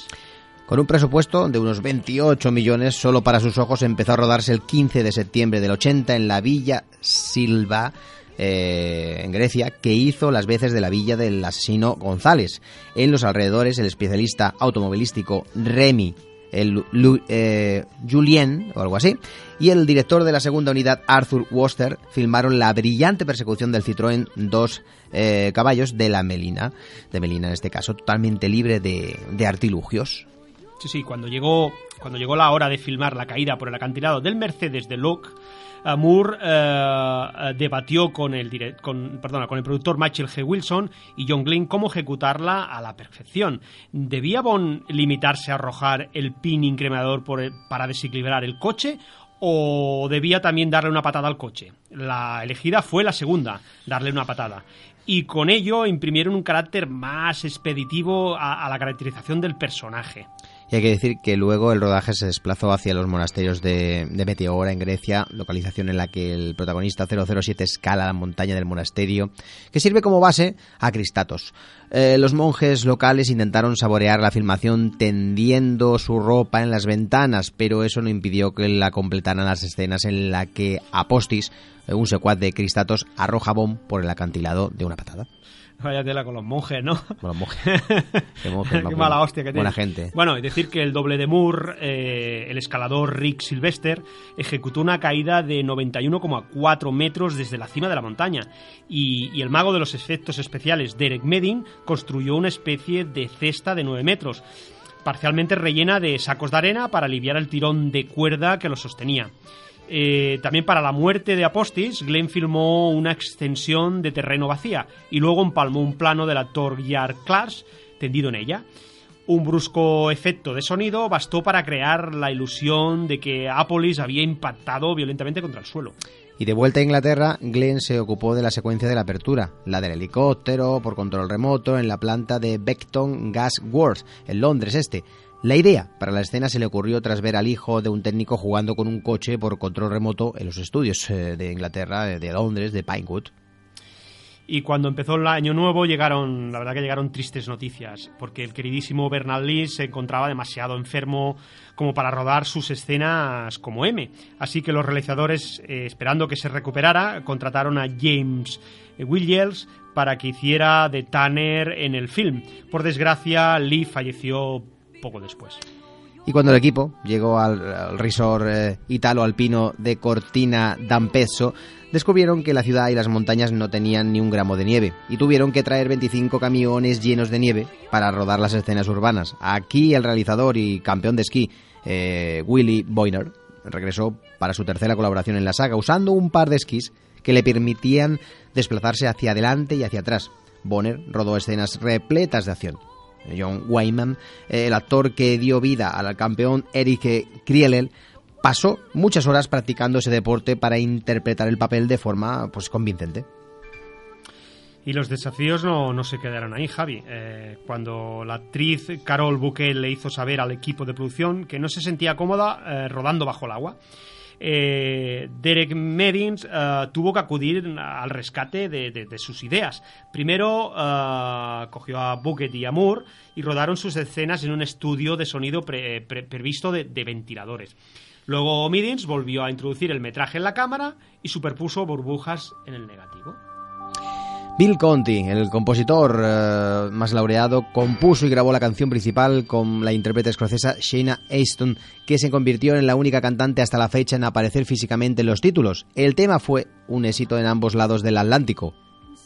Con un presupuesto de unos 28 millones solo para sus ojos, empezó a rodarse el 15 de septiembre del 80 en la Villa Silva, eh, en Grecia, que hizo las veces de la villa del asesino González. En los alrededores, el especialista automovilístico Remy el eh, Julien o algo así, y el director de la segunda unidad Arthur Woster filmaron la brillante persecución del Citroën dos eh, caballos de la Melina, de Melina en este caso, totalmente libre de, de artilugios. Sí, sí, cuando llegó, cuando llegó la hora de filmar la caída por el acantilado del Mercedes de Locke, Moore eh, debatió con el, con, perdona, con el productor Michael G. Wilson y John Glynn cómo ejecutarla a la perfección. ¿Debía Bond limitarse a arrojar el pin el, para desequilibrar el coche o debía también darle una patada al coche? La elegida fue la segunda, darle una patada. Y con ello imprimieron un carácter más expeditivo a la caracterización del personaje. Y hay que decir que luego el rodaje se desplazó hacia los monasterios de, Meteora en Grecia, localización en la que el protagonista 007 escala la montaña del monasterio, que sirve como base a Cristatos. Eh, los monjes locales intentaron saborear la filmación tendiendo su ropa en las ventanas, pero eso no impidió que la completaran las escenas en la que Apostis, un secuaz de Cristatos, arroja bomb por el acantilado de una patada. Vaya tela con los monjes, ¿no? Con los monjes. Qué, monjes, Qué mala hostia que tiene. Buena gente. Bueno, y decir que el doble de Moore, eh, el escalador Rick Sylvester, ejecutó una caída de 91,4 metros desde la cima de la montaña. Y, y, el mago de los efectos especiales, Derek Medin, construyó una especie de cesta de 9 metros. parcialmente rellena de sacos de arena para aliviar el tirón de cuerda que lo sostenía. Eh, también para la muerte de Apostis, Glenn filmó una extensión de terreno vacía y luego empalmó un plano del actor Yard Clash tendido en ella. Un brusco efecto de sonido bastó para crear la ilusión de que Apolis había impactado violentamente contra el suelo. Y de vuelta a Inglaterra, Glenn se ocupó de la secuencia de la apertura, la del helicóptero por control remoto en la planta de Beckton Gas Works, en Londres este. La idea para la escena se le ocurrió tras ver al hijo de un técnico jugando con un coche por control remoto en los estudios eh, de Inglaterra, de Londres, de Pinewood. Y cuando empezó el año nuevo llegaron, la verdad que llegaron tristes noticias, porque el queridísimo Bernard Lee se encontraba demasiado enfermo como para rodar sus escenas como M. Así que los realizadores, eh, esperando que se recuperara, contrataron a James Williams para que hiciera de Tanner en el film. Por desgracia, Lee falleció poco después. Y cuando el equipo llegó al, resort eh, italo-alpino de Cortina d'Ampezzo, descubrieron que la ciudad y las montañas no tenían ni un gramo de nieve y tuvieron que traer 25 camiones llenos de nieve para rodar las escenas urbanas. Aquí el realizador y campeón de esquí, eh, Willy Boyner, regresó para su tercera colaboración en la saga usando un par de esquís que le permitían desplazarse hacia adelante y hacia atrás. Bonner rodó escenas repletas de acción. John Wayman, el actor que dio vida al campeón Eric Krielel, pasó muchas horas practicando ese deporte para interpretar el papel de forma pues convincente. Y los desafíos no, se quedaron ahí, Javi. Eh, cuando la actriz Carol Bouquet le hizo saber al equipo de producción que no se sentía cómoda eh, rodando bajo el agua, eh, Derek Medins tuvo que acudir al rescate de, sus ideas. Primero cogió a Bouquet y a Moore y rodaron sus escenas en un estudio de sonido previsto de ventiladores. Luego Midins volvió a introducir el metraje en la cámara y superpuso burbujas en el negativo. Bill Conti, el compositor eh, más laureado, compuso y grabó la canción principal con la intérprete escocesa Shayna Aston, que se convirtió en la única cantante hasta la fecha en aparecer físicamente en los títulos. El tema fue un éxito en ambos lados del Atlántico.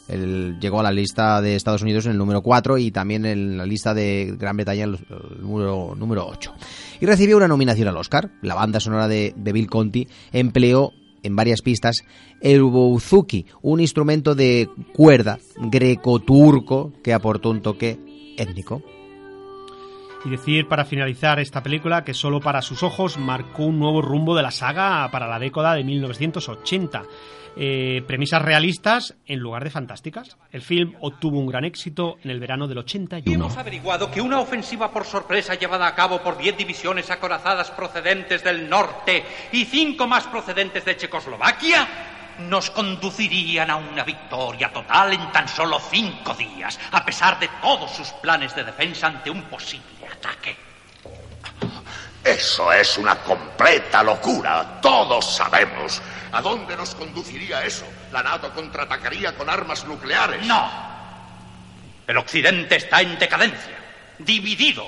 Llegó a la lista de Estados Unidos en el número 4 y también en la lista de Gran Bretaña en el número, número 8. Y recibió una nominación al Oscar. La banda sonora de, Bill Conti empleó en varias pistas el bouzouki, un instrumento de cuerda greco-turco que aportó un toque étnico. Y decir para finalizar esta película que solo para sus ojos marcó un nuevo rumbo de la saga para la década de 1980 eh, premisas realistas en lugar de fantásticas. El film obtuvo un gran éxito en el verano del 81. Hemos averiguado que una ofensiva por sorpresa llevada a cabo por 10 divisiones acorazadas procedentes del norte y cinco más procedentes de Checoslovaquia nos conducirían a una victoria total en tan solo cinco días, a pesar de todos sus planes de defensa ante un posible ataque. Eso es una completa locura. Todos sabemos. ¿A dónde nos conduciría eso? ¿La NATO contraatacaría con armas nucleares? No. El Occidente está en decadencia, dividido.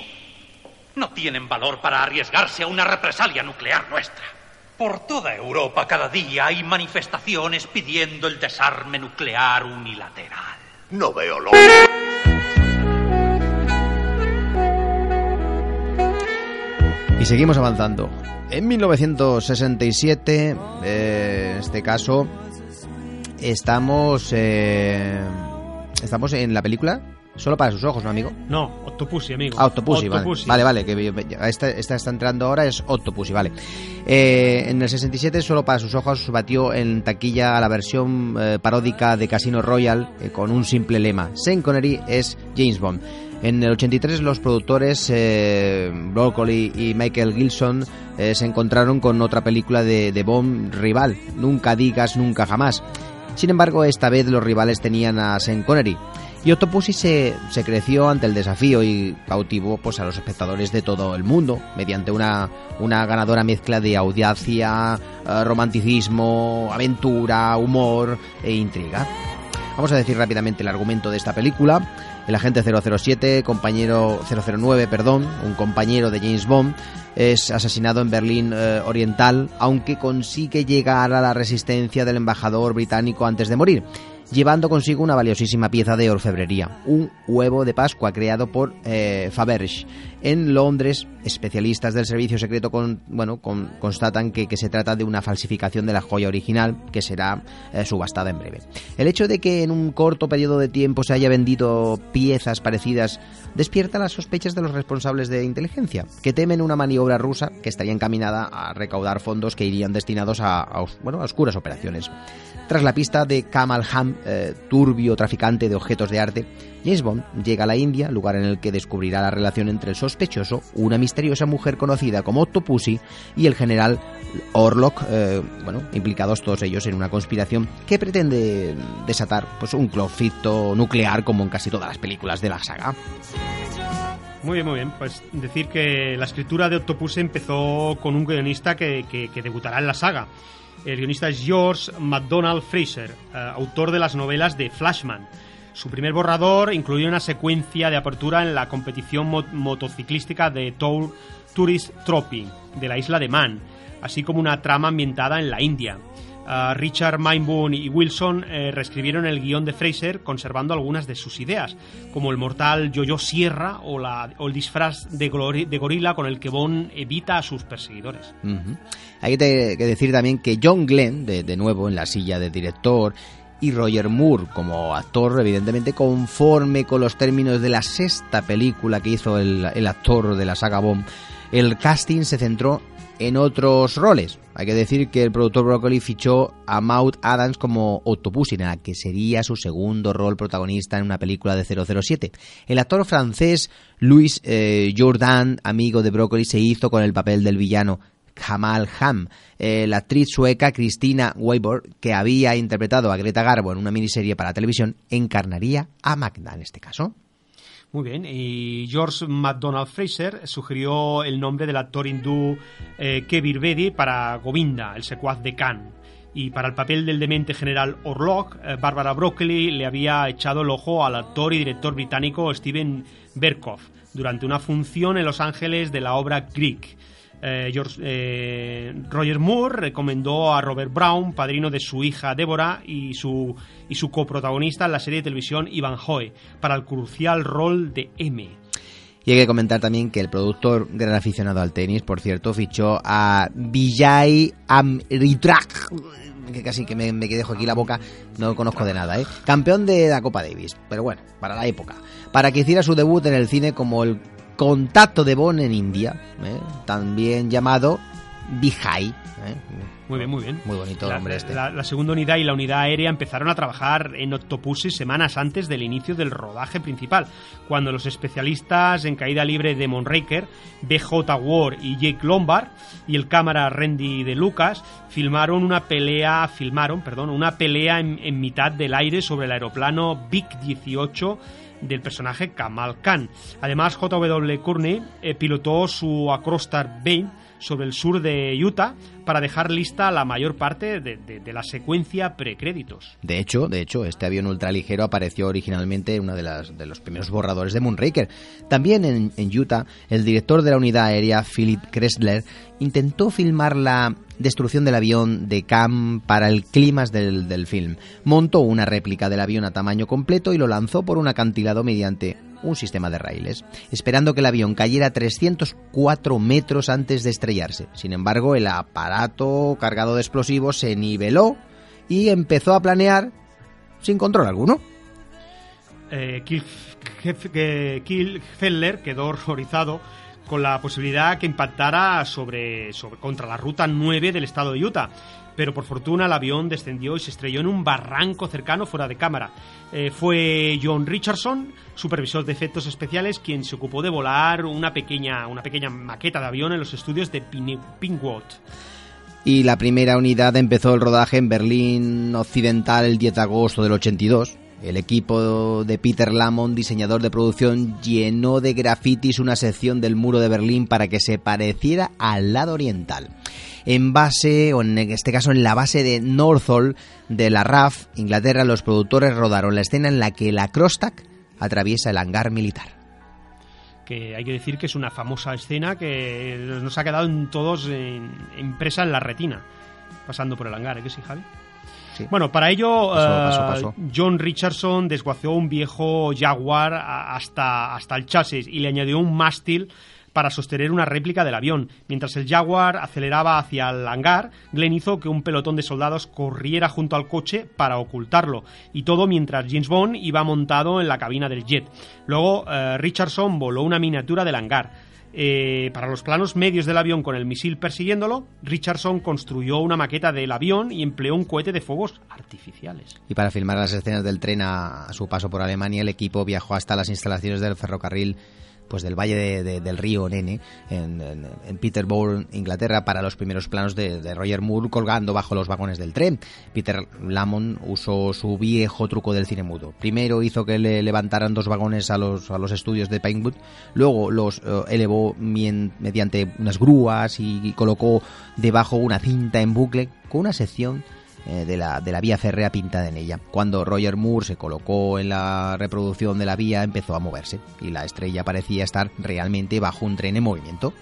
No tienen valor para arriesgarse a una represalia nuclear nuestra. Por toda Europa cada día hay manifestaciones pidiendo el desarme nuclear unilateral. No veo lo... Y seguimos avanzando. En 1967, eh, en este caso, estamos eh, estamos en la película solo para sus ojos, ¿no, amigo? No, Octopussy, amigo. Ah, Octopussy, vale. Vale, que esta, esta, está entrando ahora, es Octopussy, vale. Eh, en el 67, solo para sus ojos, batió en taquilla la versión paródica de Casino Royale con un simple lema. Sean Connery es James Bond. En el 83 los productores eh, Broccoli y Michael Gilson eh, se encontraron con otra película de, de Bond rival, Nunca digas nunca jamás. Sin embargo, esta vez los rivales tenían a Sean Connery. Y Octopussy se, se creció ante el desafío y cautivó pues, a los espectadores de todo el mundo mediante una, ganadora mezcla de audacia, eh, romanticismo, aventura, humor e intriga. Vamos a decir rápidamente el argumento de esta película. El agente 007, compañero 009, perdón, un compañero de James Bond, es asesinado en Berlín eh, Oriental, aunque consigue llegar a la resistencia del embajador británico antes de morir. Llevando consigo una valiosísima pieza de orfebrería, un huevo de Pascua creado por eh, Faberge. En Londres, especialistas del servicio secreto bueno, con- constatan que, se trata de una falsificación de la joya original que será eh, subastada en breve. El hecho de que en un corto periodo de tiempo se haya vendido piezas parecidas despierta las sospechas de los responsables de inteligencia, que temen una maniobra rusa que estaría encaminada a recaudar fondos que irían destinados a, a bueno, a oscuras operaciones. Tras la pista de Kamal Ham, eh, turbio traficante de objetos de arte, James Bond llega a la India, lugar en el que descubrirá la relación entre el sospechoso, una misteriosa mujer conocida como Octopussy, y el general Orlok, eh, bueno, implicados todos ellos en una conspiración que pretende desatar pues, un conflicto nuclear como en casi todas las películas de la saga. Muy bien, muy bien. Pues decir que la escritura de Octopus empezó con un guionista que- que debutará en la saga. El guionista es George MacDonald Fraser, eh, autor de las novelas de Flashman. Su primer borrador incluía una secuencia de apertura en la competición mo- motociclística de Tour Tourist Trophy de la isla de Man, así como una trama ambientada en la India. Richard Mainbourne y Wilson eh, reescribieron el guion de Fraser conservando algunas de sus ideas, como el mortal Yo-Yo Sierra o, la- o el disfraz de, de gorila con el que Bond evita a sus perseguidores. Hay que, decir también que John Glenn, de, de nuevo en la silla de director, y Roger Moore como actor, evidentemente conforme con los términos de la sexta película que hizo el, el actor de la saga Bond, el casting se centró en otros roles. Hay que decir que el productor Broccoli fichó a Maud Adams como Octopussy, en la que sería su segundo rol protagonista en una película de 007. El actor francés Louis eh, Jourdan, amigo de Broccoli, se hizo con el papel del villano Kamal Ham. Eh, la actriz sueca Christina Weibor, que había interpretado a Greta Garbo en una miniserie para televisión, encarnaría a Magda en este caso. Muy bien, y George MacDonald Fraser sugirió el nombre del actor hindú eh, Kevir Bedi para Govinda, el secuaz de Khan. Y para el papel del demente general Orlok, eh, Barbara Broccoli le había echado el ojo al actor y director británico Steven Berkoff durante una función en Los Ángeles de la obra Greek. Eh, eh, Roger Moore recomendó a Robert Brown, padrino de su hija Deborah y su, y su coprotagonista en la serie de televisión Ivan Hoy, para el crucial rol de M. Y hay que comentar también que el productor, gran aficionado al tenis, por cierto, fichó a Vijay Amritrak, que casi que me, me dejo aquí la boca, no conozco de nada, ¿eh? Campeón de la Copa Davis, pero bueno, para la época. Para que hiciera su debut en el cine como el contacto de Bond en India, ¿eh? también llamado Vijay. ¿eh? Muy bien, muy bien. Muy bonito el La, nombre este. la- la segunda unidad y la unidad aérea empezaron a trabajar en Octopussy semanas antes del inicio del rodaje principal, cuando los especialistas en caída libre de Monraker, BJ Ward y Jake Lombard y el cámara Randy de Lucas filmaron una pelea, filmaron, perdón, una pelea en, en mitad del aire sobre el aeroplano Big 18 del personaje Kamal Khan. Además, J.W. Courtney eh, pilotó su Acrostar Bane sobre el sur de Utah para dejar lista la mayor parte de, la secuencia precréditos. De hecho, de hecho, este avión ultraligero apareció originalmente en uno de, los primeros borradores de Moonraker. También en, en Utah, el director de la unidad aérea, Philip Kressler, intentó filmar la destrucción del avión de Cam para el clímax del, del film. Montó una réplica del avión a tamaño completo y lo lanzó por un acantilado mediante un sistema de raíles, esperando que el avión cayera 304 metros antes de estrellarse. Sin embargo, el aparato cargado de explosivos se niveló y empezó a planear sin control alguno. Eh, Feller quedó horrorizado con la posibilidad que impactara sobre, sobre- contra la ruta 9 del estado de Utah. Pero por fortuna el avión descendió y se estrelló en un barranco cercano fuera de cámara. Eh, fue John Richardson, supervisor de efectos especiales, quien se ocupó de volar una pequeña, una pequeña maqueta de avión en los estudios de Pinewood. Y la primera unidad empezó el rodaje en Berlín Occidental el 10 de agosto del 82. El equipo de Peter Lamont, diseñador de producción, llenó de grafitis una sección del muro de Berlín para que se pareciera al lado oriental. En base, o en este caso en la base de Northolt de la RAF, Inglaterra, los productores rodaron la escena en la que la Crosstack atraviesa el hangar militar. que hay que decir que es una famosa escena que nos ha quedado en todos en- impresa en la retina, pasando por el hangar, ¿eh que sí, Javi? sí. Bueno, para ello Pasó, eh, pasó. John Richardson desguazó un viejo Jaguar hasta, hasta el chasis y le añadió un mástil para sostener una réplica del avión. Mientras el Jaguar aceleraba hacia el hangar, Glenn hizo que un pelotón de soldados corriera junto al coche para ocultarlo. Y todo mientras James Bond iba montado en la cabina del jet. Luego, eh, Richardson voló una miniatura del hangar. Eh, para los planos medios del avión con el misil persiguiéndolo, Richardson construyó una maqueta del avión y empleó un cohete de fuegos artificiales. Y para filmar las escenas del tren a, a su paso por Alemania, el equipo viajó hasta las instalaciones del ferrocarril pues del Valle de- de- del Río Nene, en, en- Inglaterra, para los primeros planos de, de Roger Moore colgando bajo los vagones del tren. Peter Lamont usó su viejo truco del cine mudo. Primero hizo que le levantaran dos vagones a los, a los estudios de Pinewood, luego los eh, elevó mediante unas grúas y colocó debajo una cinta en bucle con una sección eh, de, la, de la vía férrea pintada en ella. Cuando Roger Moore se colocó en la reproducción de la vía, empezó a moverse y la estrella parecía estar realmente bajo un tren en movimiento.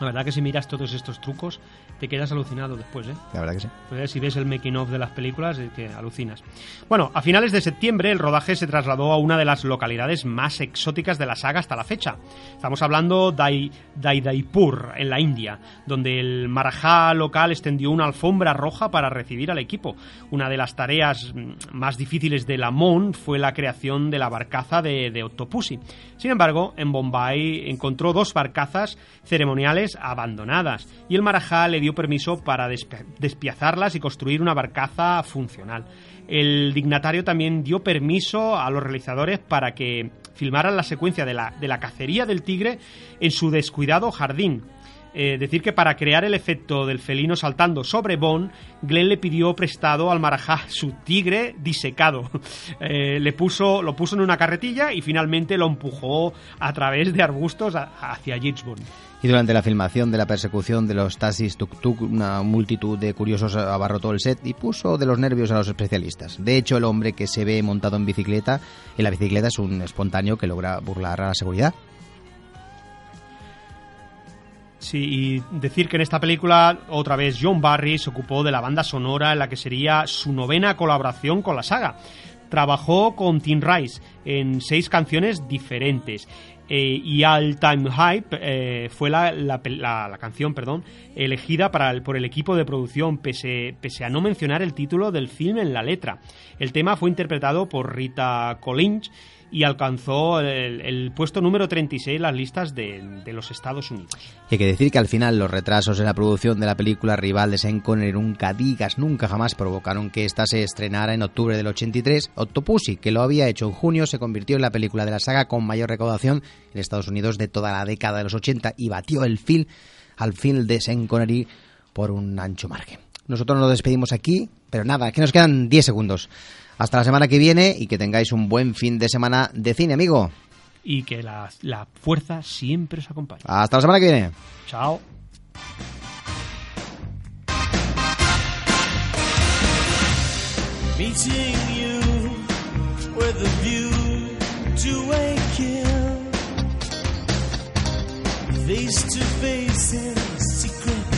La verdad que si miras todos estos trucos, te quedas alucinado después, ¿eh? La verdad que sí. Si ves el making of de las películas, es que alucinas. Bueno, a finales de septiembre el rodaje se trasladó a una de las localidades más exóticas de la saga hasta la fecha. Estamos hablando de Daidaipur, en la India, donde el marajá local extendió una alfombra roja para recibir al equipo. Una de las tareas mm, más difíciles de Lamont fue la creación de la barcaza de, de Octopussy. Sin embargo, en Bombay encontró dos barcazas ceremoniales abandonadas y el marajá le dio permiso para despiazarlas y construir una barcaza funcional. El dignatario también dio permiso a los realizadores para que filmaran la secuencia de la, de la cacería del tigre en su descuidado jardín. Eh, decir que para crear el efecto del felino saltando sobre Bond, Glenn le pidió prestado al marajá su tigre disecado. Eh, le puso, lo puso en una carretilla y finalmente lo empujó a través de arbustos hacia James Bond. Y durante la filmación de la persecución de los taxis tuk-tuk, una multitud de curiosos abarrotó el set y puso de los nervios a los especialistas. De hecho, el hombre que se ve montado en bicicleta, en la bicicleta es un espontáneo que logra burlar a la seguridad. Sí, y decir que en esta película otra vez John Barry se ocupó de la banda sonora en la que sería su novena colaboración con la saga. Trabajó con Tim Rice en seis canciones diferentes. eh, y All Time Hype eh, fue la, canción perdón, elegida para el- por el equipo de producción, pese, pese a no mencionar el título del film en la letra. El tema fue interpretado por Rita Collins y alcanzó el, puesto número 36 en las listas de, los Estados Unidos. Y hay que decir que al final los retrasos en la producción de la película rival de Sean Connery nunca digas, nunca jamás provocaron que esta se estrenara en octubre del 83. Octopussy, que lo había hecho en junio, se convirtió en la película de la saga con mayor recaudación en Estados Unidos de toda la década de los 80 y batió el film al film de Sean Connery por un ancho margen. Nosotros nos despedimos aquí, pero nada, que nos quedan 10 segundos. Hasta la semana que viene y que tengáis un buen fin de semana de cine, amigo. Y que la, la fuerza siempre os acompañe. Hasta la semana que viene. Chao. meeting you with a view to a kill. Face to secret.